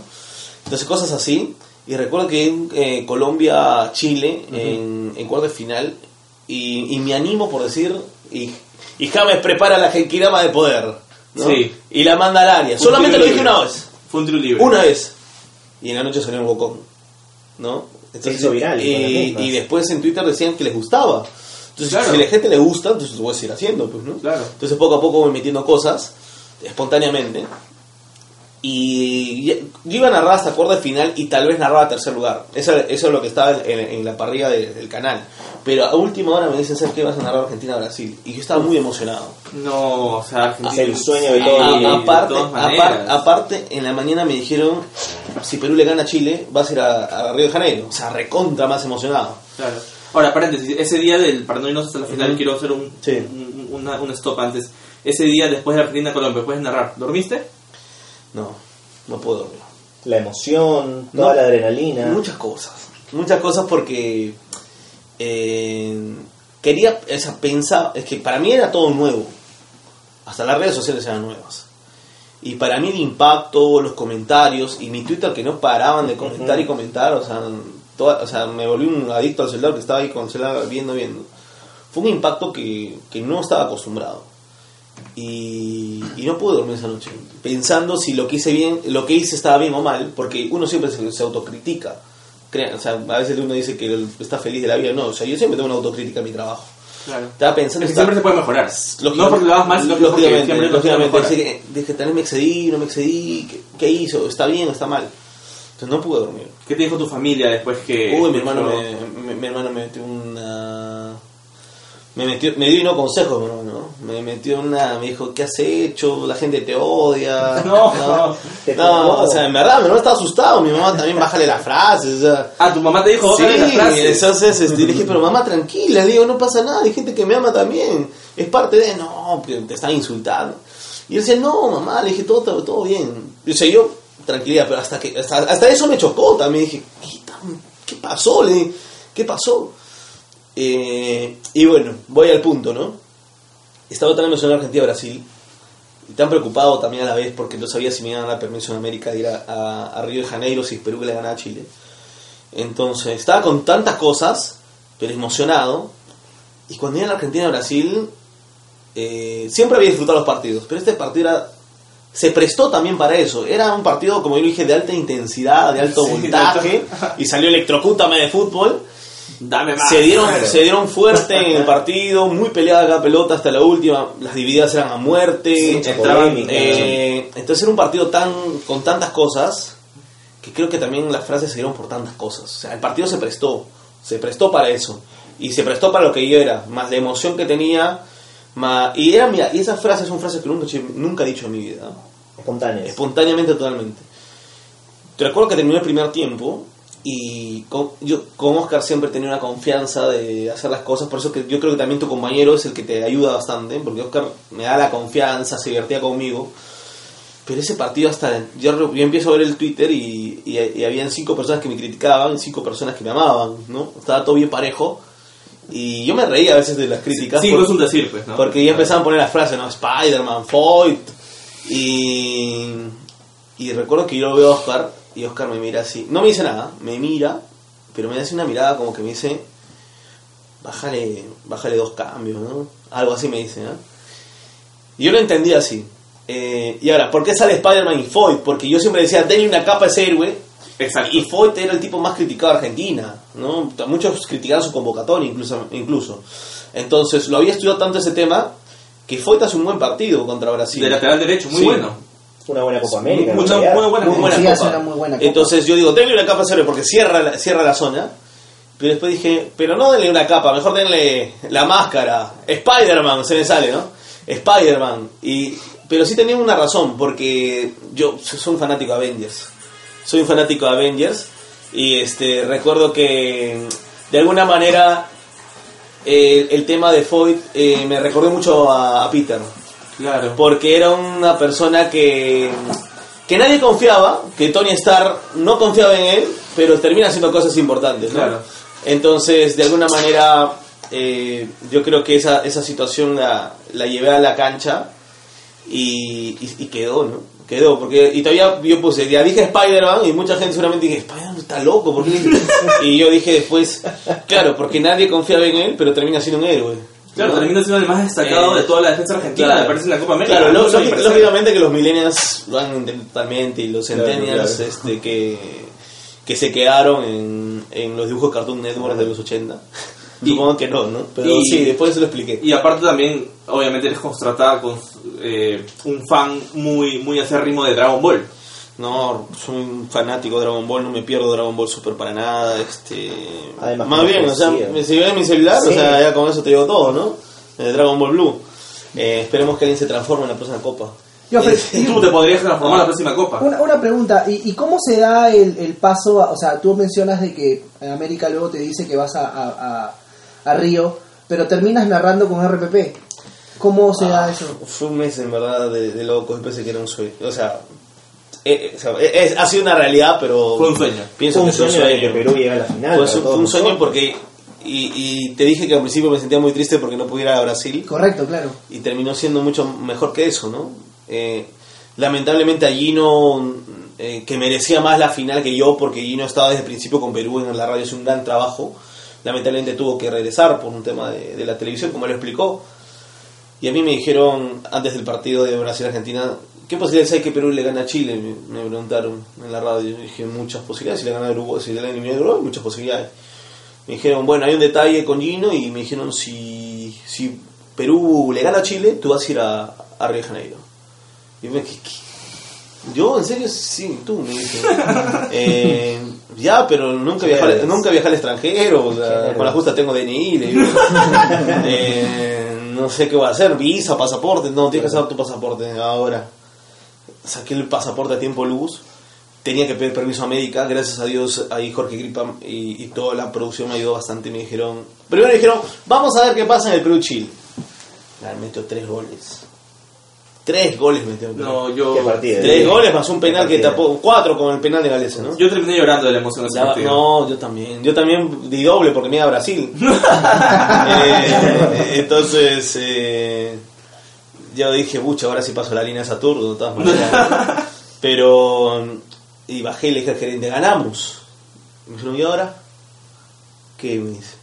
entonces cosas así y recuerdo que en eh, Colombia Chile en, en cuarto de final y, y me animo por decir y, y James prepara la genkidama de poder ¿no? Sí. y la manda al área solamente lo dije libre. una vez Fue un tiro libre. una vez. Y en la noche salió un bocón. ¿No? Se hizo viral y después en Twitter decían que les gustaba. Entonces, Claro. si a la gente le gusta, entonces lo voy a seguir haciendo, pues, ¿no? Claro. Entonces, poco a poco voy metiendo cosas, espontáneamente. Y yo iba a narrar hasta cuarto de final y tal vez narraba tercer lugar. Eso, eso es lo que estaba en, en la parrilla de- del canal. Pero a última hora me dicen, ¿sabes qué? Vas a narrar Argentina-Brasil. Y yo estaba muy emocionado. No, o sea, Argentina. El sueño de todo aparte, todas apar- maneras. aparte, en la mañana me dijeron, si Perú le gana a Chile, vas a ir a, a Río de Janeiro. O sea, recontra más emocionado. Claro. Ahora, paréntesis, ese día del, para no irnos hasta la final, quiero hacer un, Sí. un, una- un stop antes. Ese día después de Argentina-Colombia, ¿puedes narrar? ¿Dormiste? No, no puedo dormir. La emoción, toda No. la adrenalina. Muchas cosas. Muchas cosas porque eh, quería, o sea, pensaba, es que para mí era todo nuevo. Hasta las redes sociales eran nuevas. Y para mí el impacto, los comentarios y mi Twitter que no paraban de comentar y comentar, o sea, toda- o sea, me volví un adicto al celular que estaba ahí con el celular viendo, viendo. Fue un impacto que, que no estaba acostumbrado. Y, y no pude dormir esa noche, pensando si lo que hice bien, lo que hice estaba bien o mal, porque uno siempre se, se autocritica. O sea, a veces uno dice que está feliz de la vida, no, o sea, yo siempre tengo una autocrítica en mi trabajo. Claro. Estaba pensando, Es que siempre se puede mejorar. No porque lo hagas mal, sino porque lógicamente, lo lógicamente, mejorar. dije, vez me excedí, no me excedí, ¿qué, qué hizo? ¿Está bien o está mal? Entonces no pude dormir. ¿Qué te dijo tu familia después que.? Uy, mi hermano me, mi, hermano me metió una... Me metió, me dio no consejos, mi hermano, ¿no? Me metió una, me dijo, ¿qué has hecho? La gente te odia. No. no, Te No, o sea, en verdad, mi hermano estaba asustado, mi mamá también bájale las frases, o sea... Ah, tu mamá te dijo, Sí, "Bájale las frases". entonces este, le dije, pero mamá, tranquila, le digo, no pasa nada, hay gente que me ama también, es parte de, no, te están insultando. Y él decía, no, mamá, le dije, todo, todo, bien. Y, o sea, yo, tranquilidad, pero hasta que hasta, eso me chocó también, dije, ¿qué, pasó? Le ¿qué pasó? Eh, y bueno, voy al punto, ¿no? Estaba tan emocionado Argentina-Brasil, y tan preocupado también a la vez porque no sabía si me iban a dar permiso en América de ir a, a- a Río de Janeiro si Perú le ganaba a Chile. Entonces, estaba con tantas cosas, pero emocionado. Y cuando iba a la Argentina-Brasil, eh, siempre había disfrutado los partidos, pero este partido era- se prestó también para eso. Era un partido, como yo dije, de alta intensidad, de alto Sí, voltaje, y salió electrocútame de fútbol. Dame más. Se dieron, se dieron fuerte en el partido, muy peleada cada pelota hasta la última, las divididas eran a muerte, Mucha entraban, eh, entonces era un partido tan con tantas cosas que creo que también las frases se dieron por tantas cosas. O sea, el partido se prestó, se prestó para eso y se prestó para lo que yo era, más la emoción que tenía, más y era mira, y esas frases son frases que nunca, nunca he dicho en mi vida. Espontáneas. Espontáneamente, totalmente. Te recuerdo que terminó el primer tiempo y con, yo con Oscar siempre tenía una confianza de hacer las cosas, por eso que yo creo que también tu compañero es el que te ayuda bastante, porque Oscar me da la confianza, se divertía conmigo. Pero ese partido hasta... Yo, yo empiezo a ver el Twitter y, y, y habían cinco personas que me criticaban y cinco personas que me amaban, ¿no? Estaba todo bien parejo. Y yo me reía a veces de las críticas. Cinco por- es un decir, pues, ¿no? porque ya empezaban a poner las frases, ¿no? Spider-Man, Foyt. Y, y recuerdo que yo lo veo a Oscar y Oscar me mira así. No me dice nada, me mira, pero me hace una mirada como que me dice, bájale, bájale dos cambios, ¿no? Algo así me dice, ¿no? Y yo lo entendí así. Eh, y ahora, ¿por qué sale Spider-Man y Foyt? Porque yo siempre decía, denle una capa a ese héroe. Exacto. Y Foyt era el tipo más criticado de Argentina, ¿no? Muchos criticaban su convocatoria incluso. incluso. Entonces, lo había estudiado tanto ese tema que Foyt hace un buen partido contra Brasil. De lateral derecho, muy Sí. bueno. Una buena Copa América. Mucha- muy buena, Muy buena Sí, copa. una muy buena copa. Entonces yo digo, denle una capa cero porque cierra la, cierra la zona. Pero después dije, pero no denle una capa, mejor denle la máscara. Spider-Man, se me sale, ¿no? Spider-Man. Y, pero sí tenía una razón, porque yo soy un fanático de Avengers. Soy un fanático de Avengers. Y este recuerdo que de alguna manera eh, el tema de Foyt eh, me recordó mucho a, a Peter Claro. porque era una persona que, que nadie confiaba, que Tony Stark no confiaba en él, pero termina haciendo cosas importantes. ¿no? Claro. Entonces, de alguna manera, eh, yo creo que esa, esa situación la, la llevé a la cancha y, y- y quedó, ¿no? Quedó, porque, y todavía yo puse, ya dije Spider-Man y mucha gente seguramente dije, Spider-Man está loco, ¿por qué? y yo dije después, claro, porque nadie confiaba en él, pero termina siendo un héroe. Claro, ¿no? termina siendo el más destacado Eh, de toda la defensa argentina, Claro. me parece en la Copa América. Claro, lógicamente que los millennials lo han totalmente y los centennials claro. este, que, que se quedaron en, en los dibujos Cartoon Network de los 80. Y- Supongo que no, ¿no? Pero y- sí, después se lo expliqué. Y aparte también, obviamente eres contratada con eh, un fan muy, muy acérrimo de Dragon Ball. No, soy un fanático de Dragon Ball, no me pierdo Dragon Ball Super para nada. Este, Además, más bien, o sea, me si ven mi celular, Sí. o sea, ya con eso te digo todo, ¿no? De Dragon Ball Blue. Eh, esperemos que alguien se transforme en la próxima copa. Yo, tú te podrías transformar en la próxima Copa. Una, una pregunta, ¿y, y cómo se da el, el paso? a- o sea, tú mencionas de que en América luego te dice que vas a, a, a- a Río, pero terminas narrando con RPP. ¿Cómo se da Ah, eso? Fue un mes en verdad de, de locos, yo pensé que era un sueño. O sea, eh, eh, o sea, eh, es- ha sido una realidad, pero. Fue un sueño. Pienso Fue un que fue un sueño de que. Perú llegue a la final. Fue un, todos fue un sueño porque. Y, y te dije que al principio me sentía muy triste porque no pudiera ir a Brasil. Correcto, claro. y terminó siendo mucho mejor que eso, ¿no? Eh, lamentablemente a Gino, eh, que merecía más la final que yo, porque Gino estaba desde el principio con Perú en la radio, hizo un gran trabajo, lamentablemente tuvo que regresar por un tema de, de la televisión, como él explicó. Y a mí me dijeron, antes del partido de Brasil-Argentina, ¿qué posibilidades hay que Perú le gane a Chile? Me, preguntaron en la radio. Yo dije, muchas posibilidades. Si le gana Uruguay, si le gana Uruguay, muchas posibilidades. Me dijeron, bueno, hay un detalle con Gino y me dijeron, si, si Perú le gana a Chile, tú vas a ir a, a Río de Janeiro. Y me ¿qué, qué? Yo, en serio, sí, tú me dije. Eh, ya, pero nunca viajé, al- nunca viajé al extranjero, o sea, con la justa tengo DNI. le digo. Eh, no sé qué voy a hacer, visa, pasaporte, no, tienes que hacer tu pasaporte ahora. Saqué el pasaporte a tiempo luz, tenía que pedir permiso a médica, gracias a Dios ahí Jorge Gripa y, y toda la producción me ayudó bastante, me dijeron, primero me dijeron, vamos a ver qué pasa en el Perú-Chile. Me metió tres goles. Tres goles metió. No, yo, Qué partido. Tres goles más un penal que tapó, cuatro con el penal de Galese, ¿no? yo terminé llorando de la emoción de ese partido. no, yo también. Yo también di doble porque me iba a Brasil. Eh, entonces, eh, yo dije, pucha, ahora sí paso la línea de Saturno, de todas maneras. Pero, y bajé y le dije al gerente, ganamos. Y me dijeron, ¿y ahora? ¿Qué? Me dice.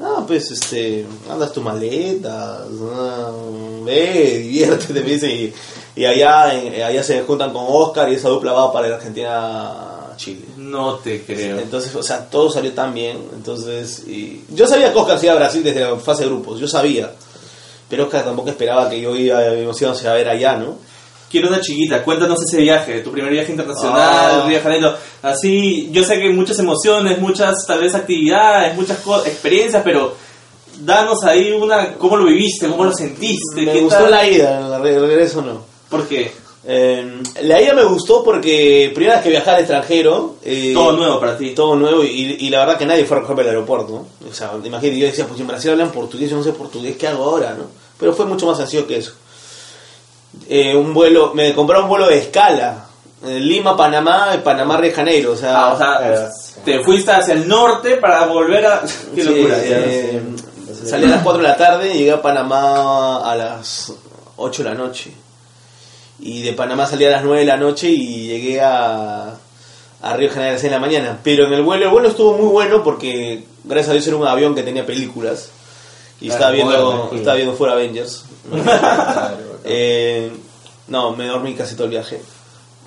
No, pues, este, andas tus maletas, no, ve, diviértete, me dice, y, y allá, en- allá se juntan con Oscar y esa dupla va para la Argentina-Chile. No te creo. Entonces, o sea, todo salió tan bien. Entonces, y yo sabía que Oscar se iba a Brasil desde la fase de grupos, yo sabía. Pero Oscar tampoco esperaba que yo iba, íbamos a ver allá, ¿no? Quiero una chiquita, cuéntanos ese viaje, tu primer viaje internacional, Ah. Río de Janeiro. Así, yo sé que hay muchas emociones, muchas tal vez actividades, muchas experiencias, pero danos ahí una, ¿cómo lo viviste? ¿Cómo lo sentiste? Me ¿Qué gustó tal? la ida, el re- el regreso no. ¿Por qué? Eh, la ida me gustó porque primera vez que viajaba al extranjero. eh, Todo nuevo para ti. Todo nuevo y, y la verdad que nadie fue a recogerme al aeropuerto. ¿no? O sea, imagínate, yo decía, pues en Brasil hablan portugués, yo no sé portugués, ¿qué hago ahora? no Pero fue mucho más sencillo que eso. Eh, un vuelo, me compré un vuelo de escala. eh, Lima, Panamá, Panamá, Río de Janeiro. O sea, Ah, o sea, claro. te fuiste hacia el norte para volver a... Qué Sí, locura. eh, salí a las 4 de la tarde y llegué a Panamá a las 8 de la noche. Y de Panamá salí a las 9 de la noche y llegué a, a Río de Janeiro a las 6 de la mañana. Pero en el vuelo, el vuelo estuvo muy bueno porque gracias a Dios era un avión que tenía películas. Y Claro, estaba viendo, estaba viendo fuera Avengers. Eh, no, me dormí casi todo el viaje.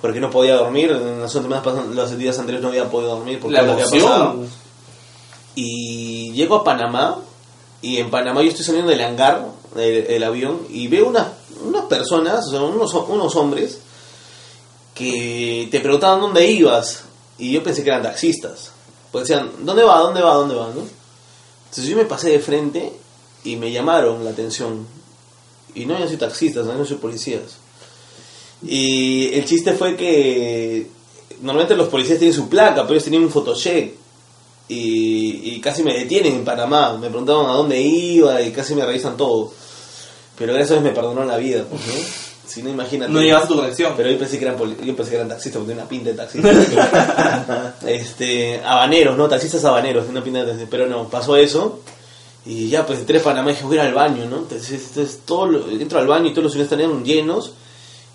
porque no podía dormir. En las últimas los días anteriores no había podido dormir porque La lo que había pasado. Y llego a Panamá y en Panamá yo estoy saliendo del hangar del, del avión y veo unas, unas personas, o sea, unos, unos hombres que te preguntaban dónde ibas y yo pensé que eran taxistas. Pues decían, ¿dónde va? ¿Dónde va? ¿Dónde va? ¿no? Entonces yo me pasé de frente y me llamaron la atención. Y no yo soy taxistas, no yo soy policías. Y el chiste fue que normalmente los policías tienen su placa, pero ellos tenían un photocheck. Y, y casi me detienen en Panamá. Me preguntaban a dónde iba y casi me revisan todo. Pero gracias a Dios me perdonaron la vida, pues, ¿no? Si no, imagínate. No llevas tu conexión. Pero yo pensé que eran, yo pensé que eran taxistas porque tenía una pinta de taxista. este, habaneros, ¿no? Taxistas habaneros, una pinta de. Pero no, pasó eso. Y ya, pues entré a Panamá y dije, voy a ir al baño, ¿no? Entonces, entonces, todo lo- entro al baño y todos los lugares estaban llenos.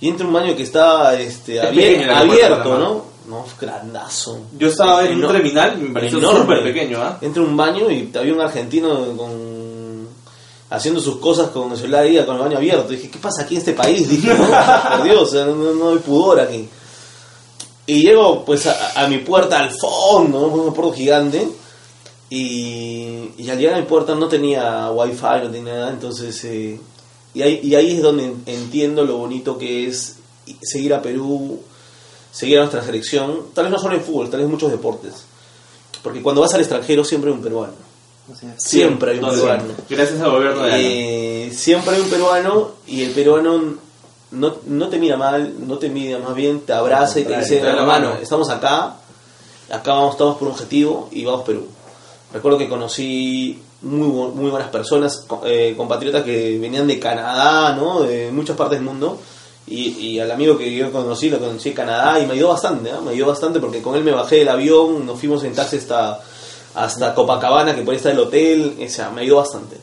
Y entro a un baño que está este, abierto. ¿no? No, grandazo. Yo estaba en un terminal y me pareció súper pequeño, ¿ah? Entro a un baño y había un argentino con haciendo sus cosas con el celular ahí con el baño abierto. dije, ¿qué pasa aquí en este país? Dije, no, por Dios, no, no hay pudor aquí. Y llego pues a, a mi puerta al fondo, ¿no? una puerta gigante. Y, y al llegar a mi puerta no tenía wifi, no tenía nada, entonces... eh, y, ahí, y ahí es donde entiendo lo bonito que es seguir a Perú, seguir a nuestra selección, tal vez no solo en fútbol, tal vez en muchos deportes. Porque cuando vas al extranjero siempre hay un peruano. O sea, Siempre hay un No, peruano. sí. Gracias al gobierno de. Eh, siempre hay un peruano y el peruano no, no te mira mal, no te mira, más bien te abraza y te dice, hermano, mano". estamos acá, acá vamos, estamos por un objetivo y vamos Perú. Recuerdo que conocí muy, muy buenas personas, eh, compatriotas que venían de Canadá, ¿no? de muchas partes del mundo. Y, y al amigo que yo conocí, lo conocí en Canadá y me ayudó bastante, ¿ah? me ayudó bastante porque con él me bajé del avión, nos fuimos en taxi hasta, hasta Copacabana, que por ahí está el hotel, o sea, me ayudó bastante.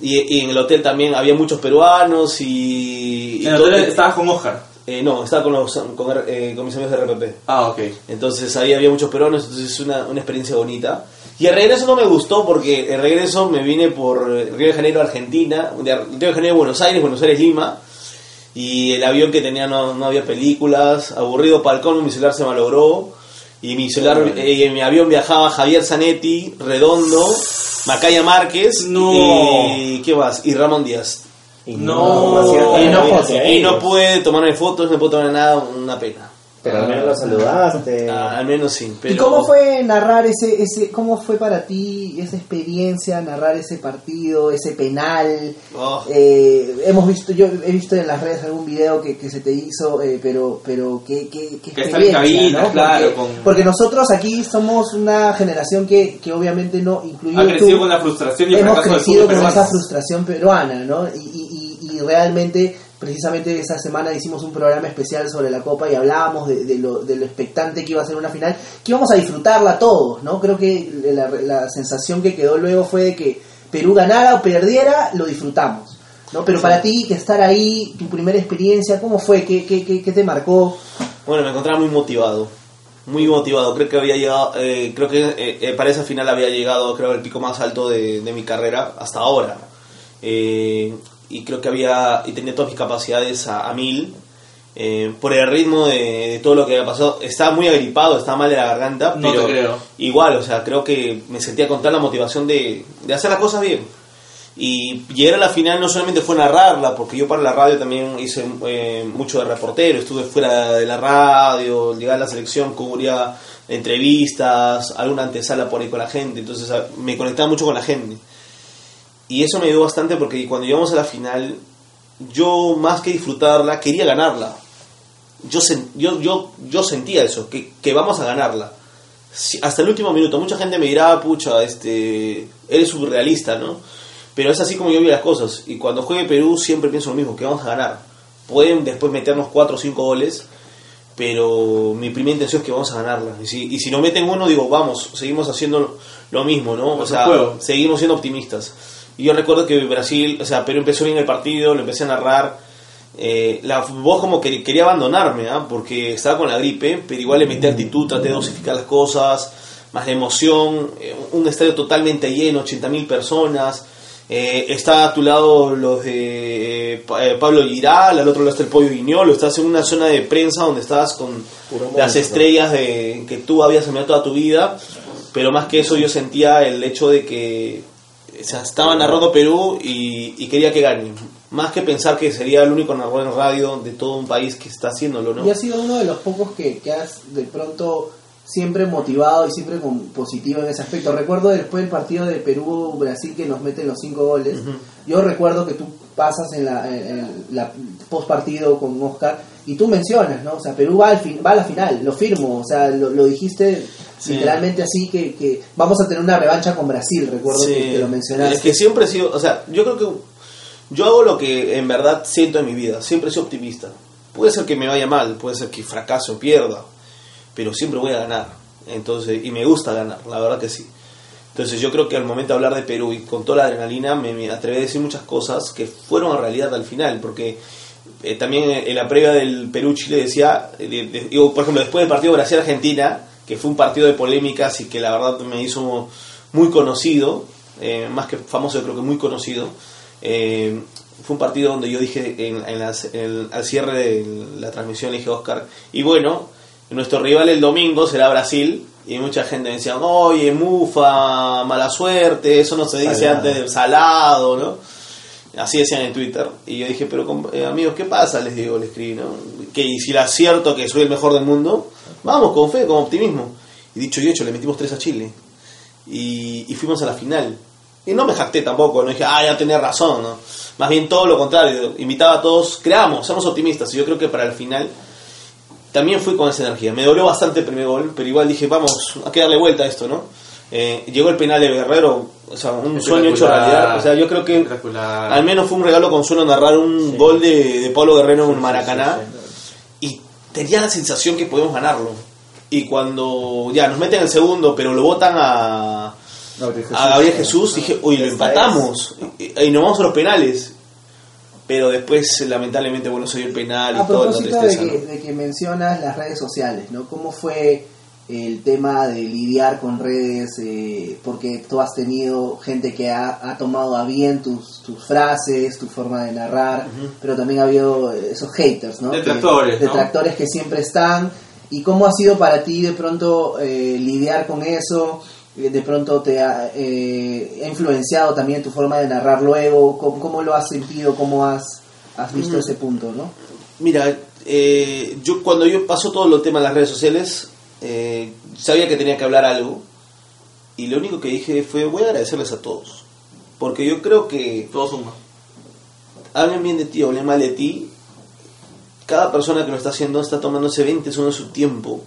Y, y en el hotel también había muchos peruanos y... y En el hotel estabas con Oscar. eh, no, estaba con, los, con, eh, con mis amigos de RPP. Ah, ok. Entonces ahí había muchos peruanos, entonces es una, una experiencia bonita. Y el regreso no me gustó porque el regreso me vine por Río de Janeiro, Argentina, de Río de Janeiro, Buenos Aires, Buenos Aires, Lima. Y el avión que tenía no, no había películas, aburrido colmo, mi celular se malogró. Y mi celular, eh, y en mi avión viajaba Javier Zanetti, Redondo, Macaya Márquez No. y ¿qué más? Y Ramón Díaz. Y No, Y no, y no pude tomarme fotos, no pude tomar nada, una pena. Pero al menos lo saludaste. Ah, al menos sí. Pero... ¿Y cómo fue narrar ese, ese, cómo fue para ti esa experiencia, narrar ese partido, ese penal? Oh. Eh, hemos visto, yo he visto en las redes algún video que, que se te hizo, eh, pero, pero qué, qué, qué Que experiencia, cabina, ¿no? claro, Porque, con- porque nosotros aquí somos una generación que, que obviamente no, incluido Ha crecido tú, con la frustración y el hemos crecido con esa frustración peruana, ¿no? Y, y, y, y realmente, precisamente esa semana hicimos un programa especial sobre la Copa y hablábamos de, de lo, de lo expectante que iba a ser una final, que íbamos a disfrutarla todos, ¿no? Creo que la, la sensación que quedó luego fue de que Perú ganara o perdiera, lo disfrutamos. ¿no? Pero para ti, que estar ahí, tu primera experiencia, ¿cómo fue? ¿Qué, qué, qué, qué te marcó? Bueno, me encontraba muy motivado. Muy motivado. Creo que había llegado, eh, creo que eh, eh, para esa final había llegado, creo, el pico más alto de, de mi carrera hasta ahora. Y creo que había, y tenía todas mis capacidades a, a mil. Eh, por el ritmo de, de todo lo que había pasado. Estaba muy agripado, estaba mal de la garganta, No pero creo. igual, o sea, creo que me sentía con tal la motivación de, de hacer las cosas bien. Y llegar a la final no solamente fue narrarla, porque yo para la radio también hice eh, mucho de reportero, estuve fuera de la radio, llegar a la selección, cubría entrevistas, alguna antesala por ahí con la gente, entonces a- me conectaba mucho con la gente. Y eso me ayudó bastante porque cuando llegamos a la final, yo más que disfrutarla, quería ganarla. Yo, yo, yo, yo sentía eso, que, que vamos a ganarla. Si- hasta el último minuto, mucha gente me dirá, pucha, este, eres surrealista, ¿no? Pero es así como yo vi las cosas. Y cuando juegue Perú siempre pienso lo mismo, que vamos a ganar. Pueden después meternos 4 o 5 goles, pero mi primera intención es que vamos a ganarla. Y si, y si no meten uno, digo, vamos, seguimos haciendo lo, mismo, ¿no? O sea, juego. seguimos siendo optimistas. Y yo recuerdo que Brasil, o sea, Perú empezó bien el partido, lo empecé a narrar. Eh, la voz como que quería abandonarme, ¿ah? porque estaba con la gripe, pero igual le metí actitud, traté de dosificar las cosas, más la emoción, eh, un estadio totalmente lleno, 80.000 personas, Eh, está a tu lado los de eh, Pa- eh, Pablo Giral, al otro lado está el Pollo Guiñolo, estás en una zona de prensa donde estás con Puro las estrellas de que tú habías sembrado toda tu vida, pero más que eso yo sentía el hecho de que o sea, estaba narrando Perú y, y quería que gane, más que pensar que sería el único narrador en radio de todo un país que está haciéndolo, ¿no? Y ha sido uno de los pocos que, que has de pronto siempre motivado y siempre con, positivo en ese aspecto. Recuerdo después del partido de Perú-Brasil que nos meten los cinco goles. Yo recuerdo que tú pasas en la, en- en la post partido con Oscar y tú mencionas, ¿no? O sea, Perú va, al fin, va a la final, lo firmo, o sea, lo, lo dijiste Sí. literalmente así que, que vamos a tener una revancha con Brasil, recuerdo Sí. que, que lo mencionaste. Es que siempre he sido, o sea, yo creo que yo hago lo que en verdad siento en mi vida, siempre soy optimista. Puede ser que me vaya mal, puede ser que fracase o pierda, pero siempre voy a ganar. Entonces, y me gusta ganar, la verdad que sí. Entonces yo creo que al momento de hablar de Perú y con toda la adrenalina me, me atreví a decir muchas cosas que fueron a realidad al final, porque eh, también en la previa del Perú-Chile decía, eh, de- de- digo, por ejemplo, después del partido Brasil-Argentina, que fue un partido de polémicas y que la verdad me hizo muy conocido, eh, más que famoso, creo que muy conocido, eh, fue un partido donde yo dije en, en las- en al cierre de la transmisión, le dije Oscar, y bueno, nuestro rival el domingo será Brasil, y mucha gente me decía, oye, mufa, mala suerte, eso no se dice Salado. antes del salado, ¿no? Así decían en Twitter. Y yo dije, pero eh, amigos, ¿qué pasa? Les digo, le escribí, ¿no? Que y si era cierto que soy el mejor del mundo, vamos, con fe, con optimismo. Y dicho y hecho, le metimos tres a Chile. Y, y fuimos a la final. Y no me jacté tampoco, no dije, ah, ya tenía razón, ¿no? Más bien todo lo contrario, invitaba a todos, creamos, seamos optimistas. Y yo creo que para el final también fui con esa energía. Me dolió bastante el primer gol, pero igual dije, vamos, hay que darle vuelta a esto, ¿no? Eh, llegó el penal de Guerrero, o sea, un sueño hecho realidad. O sea, yo creo que al menos fue un regalo consuelo narrar un gol de, de Pablo Guerrero en Maracaná. Y tenía la sensación que podemos ganarlo. Y cuando ya nos meten el segundo, pero lo votan a, a Gabriel Jesús, dije, uy, lo empatamos. Y, y nos vamos a los penales. Pero después, lamentablemente, bueno, se dio el penal y A toda la propósito de tristeza. que, ¿no? de que mencionas las redes sociales, ¿no? ¿Cómo fue el tema de lidiar con redes? eh, porque tú has tenido gente que ha, ha tomado a bien tus, tus frases, tu forma de narrar, pero también ha habido esos haters, ¿no? Detractores, Que- ¿no? Detractores que siempre están. ¿Y cómo ha sido para ti de pronto eh, lidiar con eso? Eh, de pronto te ha, eh, ha influenciado también tu forma de narrar luego, ¿cómo, cómo lo has sentido, cómo has, has visto ese punto, ¿no? Mira, eh, yo cuando yo paso todo el tema en las redes sociales, eh, sabía que tenía que hablar algo. Y lo único que dije fue, voy a agradecerles a todos. Porque yo creo que Todo suma. hablen bien de ti o hablen mal de ti, cada persona que lo está haciendo está tomándose 20 segundos de su tiempo,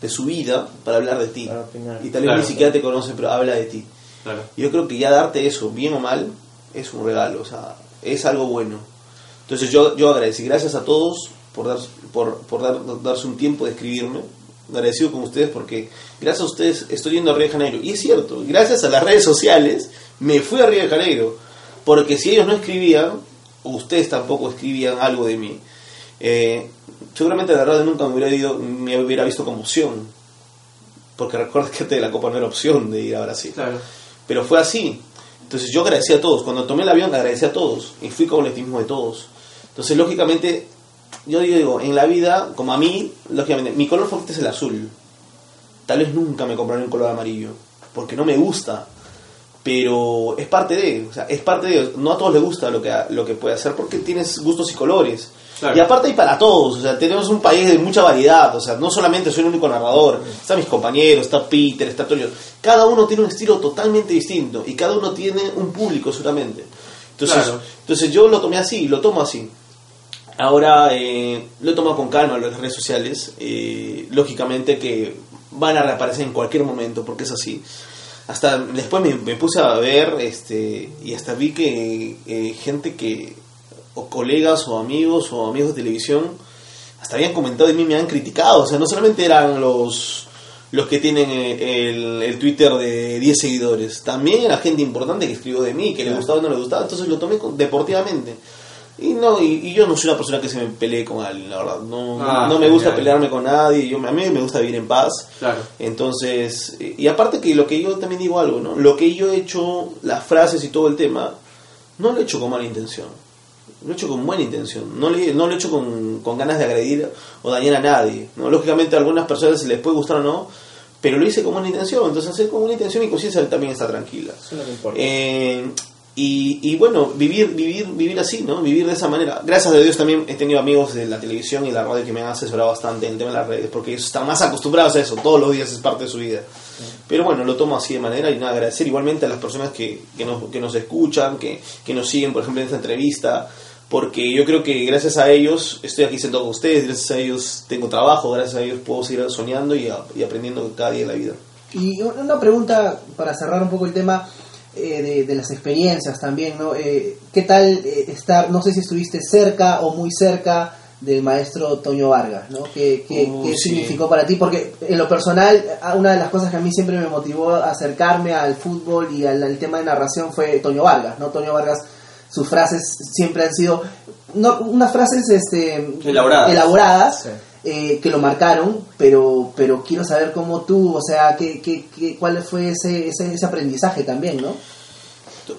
de su vida, para hablar de ti. Y tal vez Claro. ni siquiera te conoce, pero habla de ti. Claro. Yo creo que ya darte eso, bien o mal, es un regalo, o sea, es algo bueno. Entonces yo, yo agradecí, gracias a todos por, dar, por, por dar, darse un tiempo de escribirme. Agradecido con ustedes porque gracias a ustedes estoy yendo a Río de Janeiro. Y es cierto, gracias a las redes sociales me fui a Río de Janeiro. Porque si ellos no escribían, o ustedes tampoco escribían algo de mí, eh, seguramente la radio nunca me hubiera, ido, me hubiera visto como opción. Porque recuerda que la Copa no era opción de ir a Brasil. Claro. Pero fue así. Entonces yo agradecí a todos. Cuando tomé el avión agradecí a todos. Y fui con el optimismo de todos. Entonces lógicamente, yo digo, en la vida, como a mí, lógicamente, mi color favorito es el azul. Tal vez nunca me compraré un color amarillo. Porque no me gusta. Pero es parte de, o sea, es parte de, no a todos les gusta lo que, lo que puede hacer porque tienes gustos y colores. Claro. Y aparte hay para todos, o sea, tenemos un país de mucha variedad, o sea, no solamente soy el único narrador, están mis compañeros, está Peter, está Antonio, cada uno tiene un estilo totalmente distinto y cada uno tiene un público seguramente. Entonces, Claro. entonces yo lo tomé así, lo tomo así. Ahora eh, lo he tomado con calma las redes sociales, eh, lógicamente que van a reaparecer en cualquier momento porque es así. Hasta después me, me puse a ver este y hasta vi que eh, gente que o colegas o amigos o amigos de televisión hasta habían comentado de mí me han criticado. O sea no solamente eran los los que tienen eh, el, el Twitter de 10 seguidores también era gente importante que escribió de mí que le gustaba o no le gustaba. Entonces lo tomé deportivamente y no y, y yo no soy una persona que se me pelee con alguien la verdad no, Ah, no me gusta pelearme con nadie yo, a mí me gusta vivir en paz Claro. entonces, y aparte que lo que yo también digo algo, ¿no? Lo que yo he hecho, las frases y todo el tema, no lo he hecho con mala intención. Lo he hecho con buena intención. No, le, no lo he hecho con, con ganas de agredir o dañar a nadie. ¿no? Lógicamente a algunas personas les puede gustar o no, pero lo hice con buena intención. Entonces hacer con buena intención mi conciencia también está tranquila. Eso que importa. Eh, y, y bueno, vivir, vivir, vivir así, ¿no? Vivir de esa manera. Gracias a Dios también he tenido amigos de la televisión y la radio que me han asesorado bastante en el tema de las redes, porque ellos están más acostumbrados a eso, todos los días es parte de su vida. Pero bueno, lo tomo así de manera y nada, agradecer igualmente a las personas que, que, nos, que nos escuchan, que, que nos siguen, por ejemplo, en esta entrevista, porque yo creo que gracias a ellos estoy aquí sentado con ustedes, gracias a ellos tengo trabajo, gracias a ellos puedo seguir soñando y, a- y aprendiendo cada día de la vida. Y una pregunta para cerrar un poco el tema eh, de, de las experiencias también, ¿no? Eh, ¿Qué tal eh, estar, no sé si estuviste cerca o muy cerca del maestro Toño Vargas, ¿no? ¿Qué, qué- Uh, qué sí. significó para ti? Porque en lo personal, una de las cosas que a mí siempre me motivó a acercarme al fútbol y al, al tema de narración fue Toño Vargas, ¿no? Toño Vargas, sus frases siempre han sido, no, unas frases este, Elaboradas. elaboradas, Sí. Eh, que lo marcaron, pero pero quiero saber cómo tú, o sea, qué, qué, qué- cuál fue ese, ese, ese aprendizaje también, ¿no?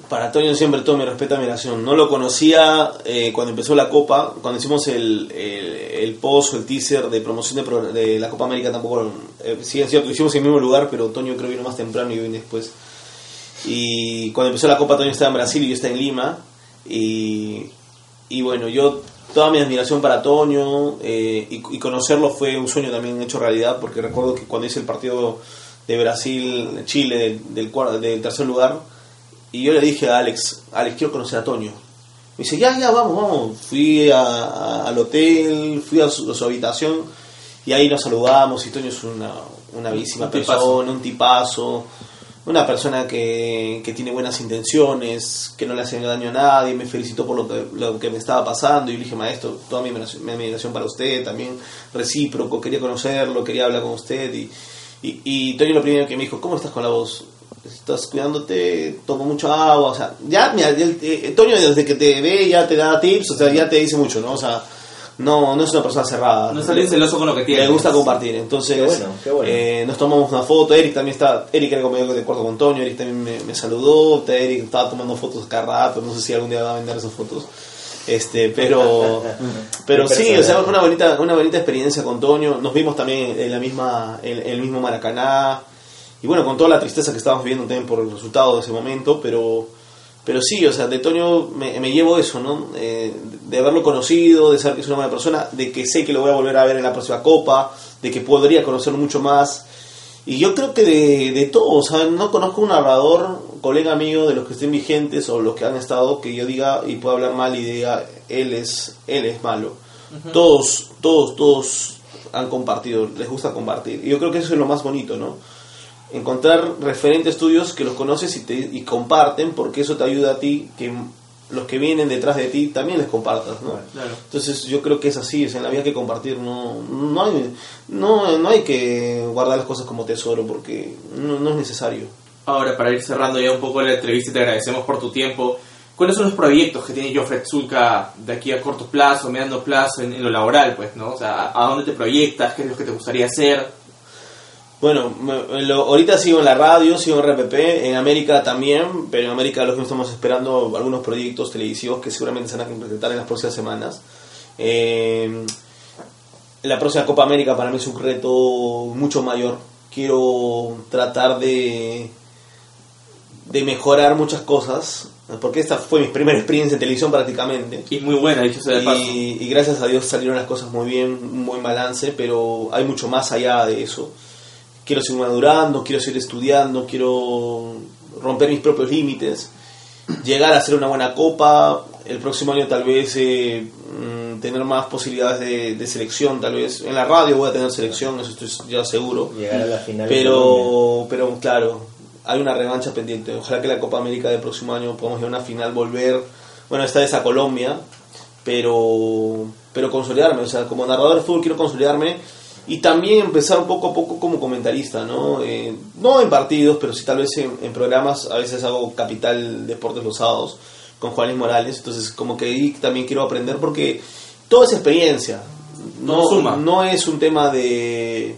Para Toño siempre todo mi respeto admiración. No lo conocía eh, cuando empezó la Copa, cuando hicimos el, el, el post el teaser de promoción de, de la Copa América tampoco, eh, sí es cierto, lo hicimos en el mismo lugar, pero Toño creo que vino más temprano y yo vine después. Y cuando empezó la Copa Toño estaba en Brasil y yo estaba en Lima. Y, y bueno, yo toda mi admiración para Toño eh, y, y conocerlo fue un sueño también hecho realidad, porque recuerdo que cuando hice el partido de Brasil-Chile del, del, cuar- del tercer lugar, y yo le dije a Alex, Alex, quiero conocer a Toño. Me dice, ya, ya, vamos, vamos. Fui a- a- al hotel, fui a su, a su habitación y ahí nos saludamos y Toño es una, una bellísima Un tipazo. persona, un tipazo, una persona que, que tiene buenas intenciones, que no le hace daño a nadie, me felicitó por lo que, lo que me estaba pasando y le dije, maestro, toda mi admiración, mi admiración para usted, también recíproco, quería conocerlo, quería hablar con usted y, y, y Toño lo primero que me dijo, ¿cómo estás con la voz? estás cuidándote, toma mucho agua, o sea, ya, mira, Toño desde que te ve ya te da tips, o sea, ya te dice mucho, ¿no? O sea, no, no es una persona cerrada. No sale celoso con lo que tiene. Le gusta compartir, entonces Qué bueno, qué bueno. eh, nos tomamos una foto, Eric también está, Eric era compañero de cuarto con Toño, Eric también me, me saludó, Eric estaba tomando fotos cada rato, no sé si algún día va a vender esas fotos. Este, pero pero sí, o sea, fue una bonita una bonita experiencia con Toño, nos vimos también en la misma en, en el mismo Maracaná y bueno, con toda la tristeza que estábamos viviendo también por el resultado de ese momento, pero pero sí, o sea, de Toño me, me llevo eso, ¿no? Eh, de haberlo conocido, de saber que es una buena persona, de que sé que lo voy a volver a ver en la próxima Copa, de que podría conocerlo mucho más. Y yo creo que de, de todo, o sea, no conozco un narrador, colega amigo de los que estén vigentes o los que han estado, que yo diga y pueda hablar mal y diga, él es, él es malo. Todos, todos, todos han compartido, les gusta compartir. Y yo creo que eso es lo más bonito, ¿no? Encontrar referentes tuyos que los conoces y, te, y comparten, porque eso te ayuda a ti que los que vienen detrás de ti también les compartas, ¿no? Claro. Entonces yo creo que es así, es en la vida hay que compartir, no, no, hay, no, no hay que guardar las cosas como tesoro, porque no, no es necesario. Ahora, para ir cerrando ya un poco la entrevista, te agradecemos por tu tiempo. ¿Cuáles son los proyectos que tiene Joffred Zulka de aquí a corto plazo, mediano plazo, en, en lo laboral, pues, ¿no? O sea, ¿a, a dónde te proyectas? ¿Qué es lo que te gustaría hacer? Bueno, me- lo- ahorita sigo en la radio, sigo en RPP, en América también, pero en América los que estamos esperando algunos proyectos televisivos que seguramente se van a concretar en las próximas semanas. Eh, la próxima Copa América para mí es un reto mucho mayor. Quiero tratar de, de mejorar muchas cosas, porque esta fue mi primera experiencia en televisión prácticamente. Y muy buena, dicho sea de paso. Y, y gracias a Dios salieron las cosas muy bien, un buen balance, pero hay mucho más allá de eso. Quiero seguir madurando, quiero seguir estudiando, quiero romper mis propios límites, llegar a hacer una buena copa, el próximo año tal vez eh, mm, tener más posibilidades de, de selección, tal vez en la radio voy a tener selección, eso estoy ya seguro. Llegar a la final. Pero, pero claro, hay una revancha pendiente. Ojalá que la Copa América del próximo año podamos ir a una final, volver, bueno, esta vez a Colombia, pero, pero consolidarme. O sea, como narrador de fútbol quiero consolidarme y también empezar un poco a poco como comentarista, ¿no? Eh, no en partidos, pero sí tal vez en, en programas. A veces hago Capital Deportes los sábados con Juan Luis Morales. Entonces, como que ahí también quiero aprender porque toda esa experiencia. No, suma. no es un tema de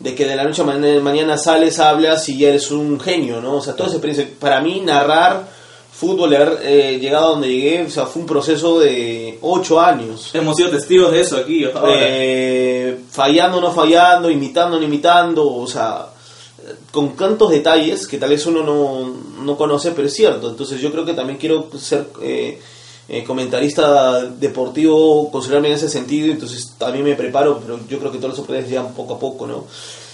de que de la noche a ma- mañana sales, hablas y ya eres un genio, ¿no? O sea, toda esa experiencia, para mí narrar fútbol, haber eh, llegado a donde llegué, o sea, fue un proceso de ocho años. Hemos sido testigos de eso aquí. Eh, fallando, no fallando, imitando, no imitando, o sea, con tantos detalles que tal vez uno no, no conoce, pero es cierto. Entonces yo creo que también quiero ser eh, eh, comentarista deportivo, considerarme en ese sentido, entonces también me preparo, pero yo creo que todos los oportunidades llegan poco a poco, ¿no?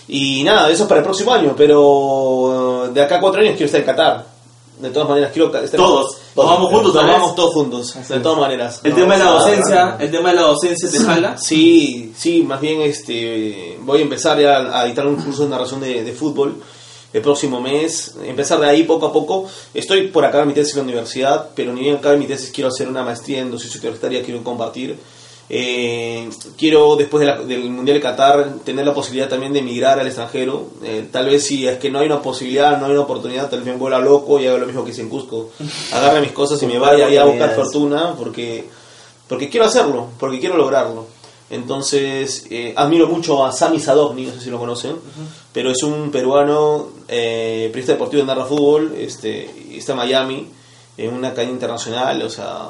Y nada, eso es para el próximo año, pero eh, de acá a cuatro años quiero estar en Qatar. De todas maneras, quiero estar Todos. Nos vamos juntos, Nos vamos todos juntos, de todas maneras. el No, tema de la docencia, el tema de la docencia te jala. Sí, sí, más bien este voy a empezar ya a editar un curso de narración de, de fútbol el próximo mes, empezar de ahí poco a poco. Estoy por acabar mi tesis en la universidad, pero ni bien acabe mi tesis quiero hacer una maestría en docencia universitaria, quiero compartir. Eh, quiero después de la- del Mundial de Qatar tener la posibilidad también de emigrar al extranjero. Eh, tal vez si es que no hay una posibilidad, no hay una oportunidad, tal vez me vuela loco y haga lo mismo que hice en Cusco. Agarre mis cosas y me vaya a buscar fortuna porque, porque quiero hacerlo, porque quiero lograrlo. Entonces, eh, admiro mucho a Sami Sadovni, no sé si lo conocen, pero es un peruano, eh, periodista deportivo de Narra Fútbol, este, está en Miami, en una cadena internacional, o sea,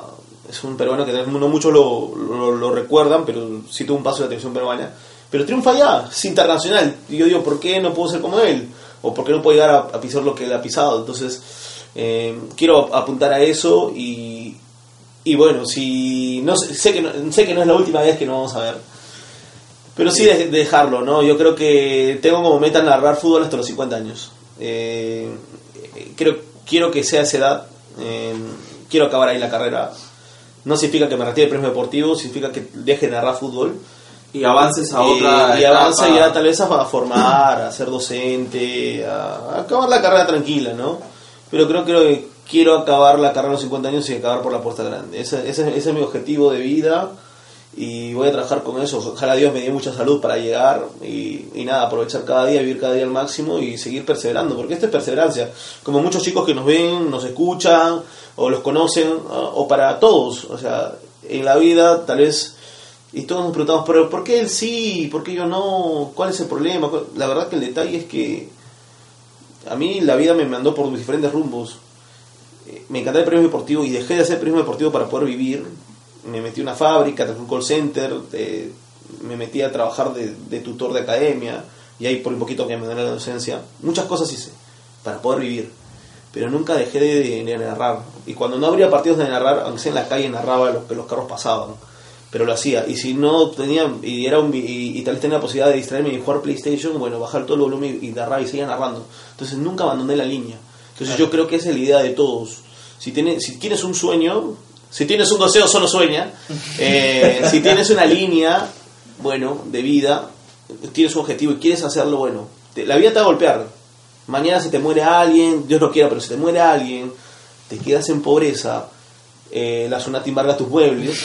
es un peruano que no muchos lo, recuerdan, pero sí tuvo un paso de la televisión peruana, pero triunfa allá, es internacional, y yo digo, ¿por qué no puedo ser como él? ¿O por qué no puedo llegar a, pisar lo que él ha pisado? Entonces, eh, quiero apuntar a eso y, y bueno, si no sé, que no, sé que no es la última vez que nos vamos a ver. Pero sí de- dejarlo, ¿no? Yo creo que tengo como meta narrar fútbol hasta los 50 años. Eh, creo, quiero que sea esa edad. eh, quiero acabar ahí la carrera. No significa que me retire del premio deportivo, significa que deje de narrar fútbol. Y avances a Y- otra y, etapa. avanza ya tal vez a, formar, a ser docente, a, a acabar la carrera tranquila, ¿no? Pero creo que quiero acabar la carrera a los 50 años y acabar por la puerta grande. Ese, ese- ese es mi objetivo de vida y voy a trabajar con eso. Ojalá Dios me dé mucha salud para llegar y, y nada, aprovechar cada día, vivir cada día al máximo y seguir perseverando, porque esto es perseverancia. Como muchos chicos que nos ven, nos escuchan o los conocen, o para todos, o sea, en la vida tal vez y todos nos preguntamos, pero ¿por qué él sí? ¿Por qué yo no? ¿Cuál es el problema? ¿Cuál- La verdad que el detalle es que a mí la vida me mandó por diferentes rumbos. Eh, Me encantaba el periodismo deportivo y dejé de hacer periodismo deportivo para poder vivir. Me metí a una fábrica, en un call center, eh, me metí a trabajar de, de tutor de academia y ahí por un poquito que me dio la docencia. Muchas cosas hice para poder vivir, pero nunca dejé de, de narrar. Y cuando no habría partidos de narrar, aunque sea en la calle, narraba lo que los carros pasaban pero lo hacía. Y si no tenía, y, era un, y, y tal vez tenía la posibilidad de distraerme y jugar PlayStation, bueno, bajar todo el volumen y, narrar y seguía narrando. Entonces nunca abandoné la línea. Entonces yo creo que esa es la idea de todos. Si, tienes si tienes un sueño, si tienes un deseo, solo sueña. Eh, si tienes una línea, bueno, de vida, tienes un objetivo y quieres hacerlo, bueno, te- la vida te va a golpear. Mañana se te muere alguien, Dios no quiera, pero si te muere alguien, te quedas en pobreza, eh, la zona te embarga tus muebles,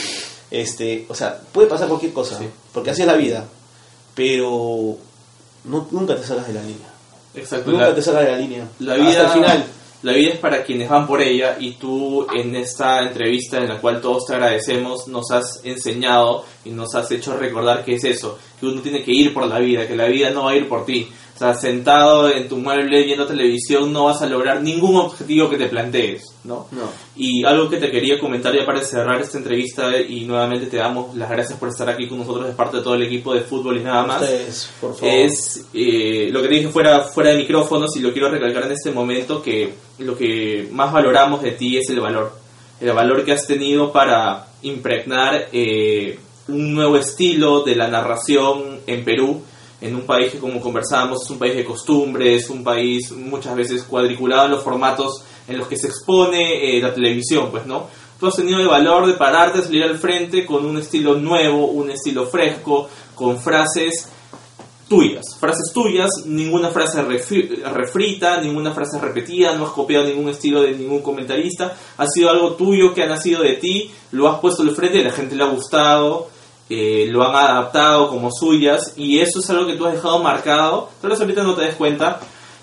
este, o sea, puede pasar cualquier cosa, porque así es la vida, pero no, nunca te salgas de la línea, Exacto. nunca la- te salgas de la línea, La hasta vida, el final. La vida es para quienes van por ella y tú en esta entrevista en la cual todos te agradecemos nos has enseñado y nos has hecho recordar que es eso, que uno tiene que ir por la vida, que la vida no va a ir por ti. O sea, sentado en tu mueble viendo televisión no vas a lograr ningún objetivo que te plantees, ¿no? No. Y algo que te quería comentar ya para cerrar esta entrevista y nuevamente te damos las gracias por estar aquí con nosotros de parte de todo el equipo de fútbol y nada más Ustedes, por favor. es eh, lo que te dije fuera, fuera de micrófonos y lo quiero recalcar en este momento que lo que más valoramos de ti es el valor. El valor que has tenido para impregnar eh, un nuevo estilo de la narración en Perú, en un país que como conversábamos es un país de costumbres, un país muchas veces cuadriculado en los formatos en los que se expone eh, la televisión, pues no. Tú has tenido el valor de pararte, salir al frente con un estilo nuevo, un estilo fresco, con frases tuyas, frases tuyas, ninguna frase refrita, ninguna frase repetida, no has copiado ningún estilo de ningún comentarista, ha sido algo tuyo que ha nacido de ti, lo has puesto al frente y la gente le ha gustado, eh, lo han adaptado como suyas y eso es algo que tú has dejado marcado, tal vez ahorita no te des cuenta,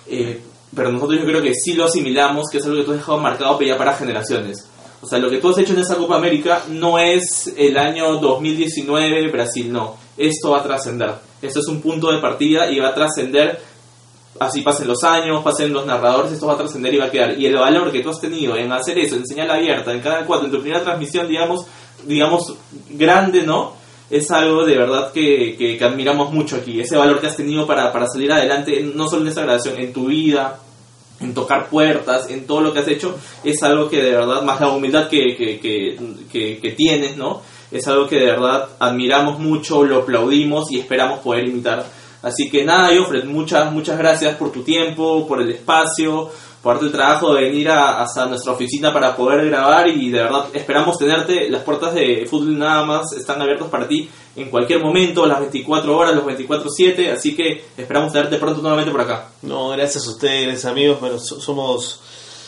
eh, pero nosotros yo creo que sí lo asimilamos, que es algo que tú has dejado marcado ya para generaciones. O sea, lo que tú has hecho en esa Copa América no es el año 2019 Brasil, no. Esto va a trascender. Esto es un punto de partida y va a trascender así pasen los años, pasen los narradores, esto va a trascender y va a quedar. Y el valor que tú has tenido en hacer eso, en señal abierta, en Canal 4, en tu primera transmisión, digamos, digamos, grande, ¿no? Es algo de verdad que, que, admiramos mucho aquí. Ese valor que has tenido para, para salir adelante, no solo en esta grabación, en tu vida, en tocar puertas, en todo lo que has hecho, es algo que de verdad, más la humildad que, que tienes, ¿no? Es algo que de verdad admiramos mucho, lo aplaudimos y esperamos poder imitar. Así que nada, Jofred, muchas, muchas gracias por tu tiempo, por el espacio, por darte el trabajo de venir a, hasta nuestra oficina para poder grabar y de verdad esperamos tenerte. Las puertas de Fútbol Nada más están abiertas para ti en cualquier momento, las 24 horas, los 24-7, así que esperamos tenerte pronto nuevamente por acá. No, gracias a ustedes, amigos. Bueno, so- somos,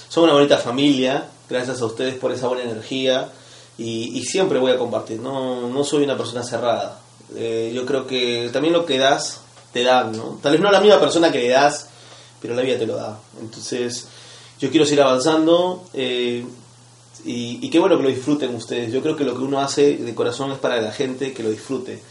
somos una bonita familia. Gracias a ustedes por esa buena energía. Y, y siempre voy a compartir. No, no soy una persona cerrada. Eh, yo creo que también lo que das, te dan, ¿no? Tal vez no la misma persona que le das, pero la vida te lo da. Entonces, yo quiero seguir avanzando. eh, y, y qué bueno que lo disfruten ustedes. Yo creo que lo que uno hace de corazón es para la gente que lo disfrute.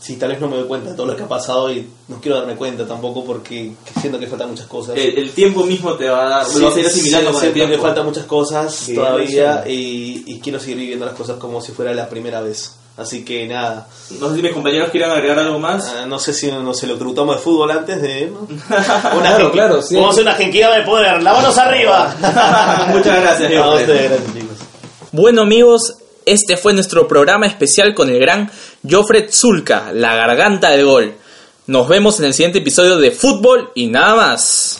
Sí, tal vez no me doy cuenta de todo lo que ha pasado y no quiero darme cuenta tampoco porque siento que faltan muchas cosas. El, el tiempo mismo te va a dar, Sí, vas a ir asimilando sí, tiempo. faltan muchas cosas todavía y quiero seguir viviendo las cosas como si fuera la primera vez. Así que nada, No sé si mis compañeros quieran agregar algo más. Ah, no sé si no sé lo que tributamos de fútbol antes de... ¿no? Claro, genqui- claro, sí. Vamos a hacer una genquida de poder, la manos arriba. Muchas gracias, No, gracias chicos. Bueno amigos, este fue nuestro programa especial con el gran Jofred Zulka, la garganta del gol. Nos vemos en el siguiente episodio de Fútbol y nada más.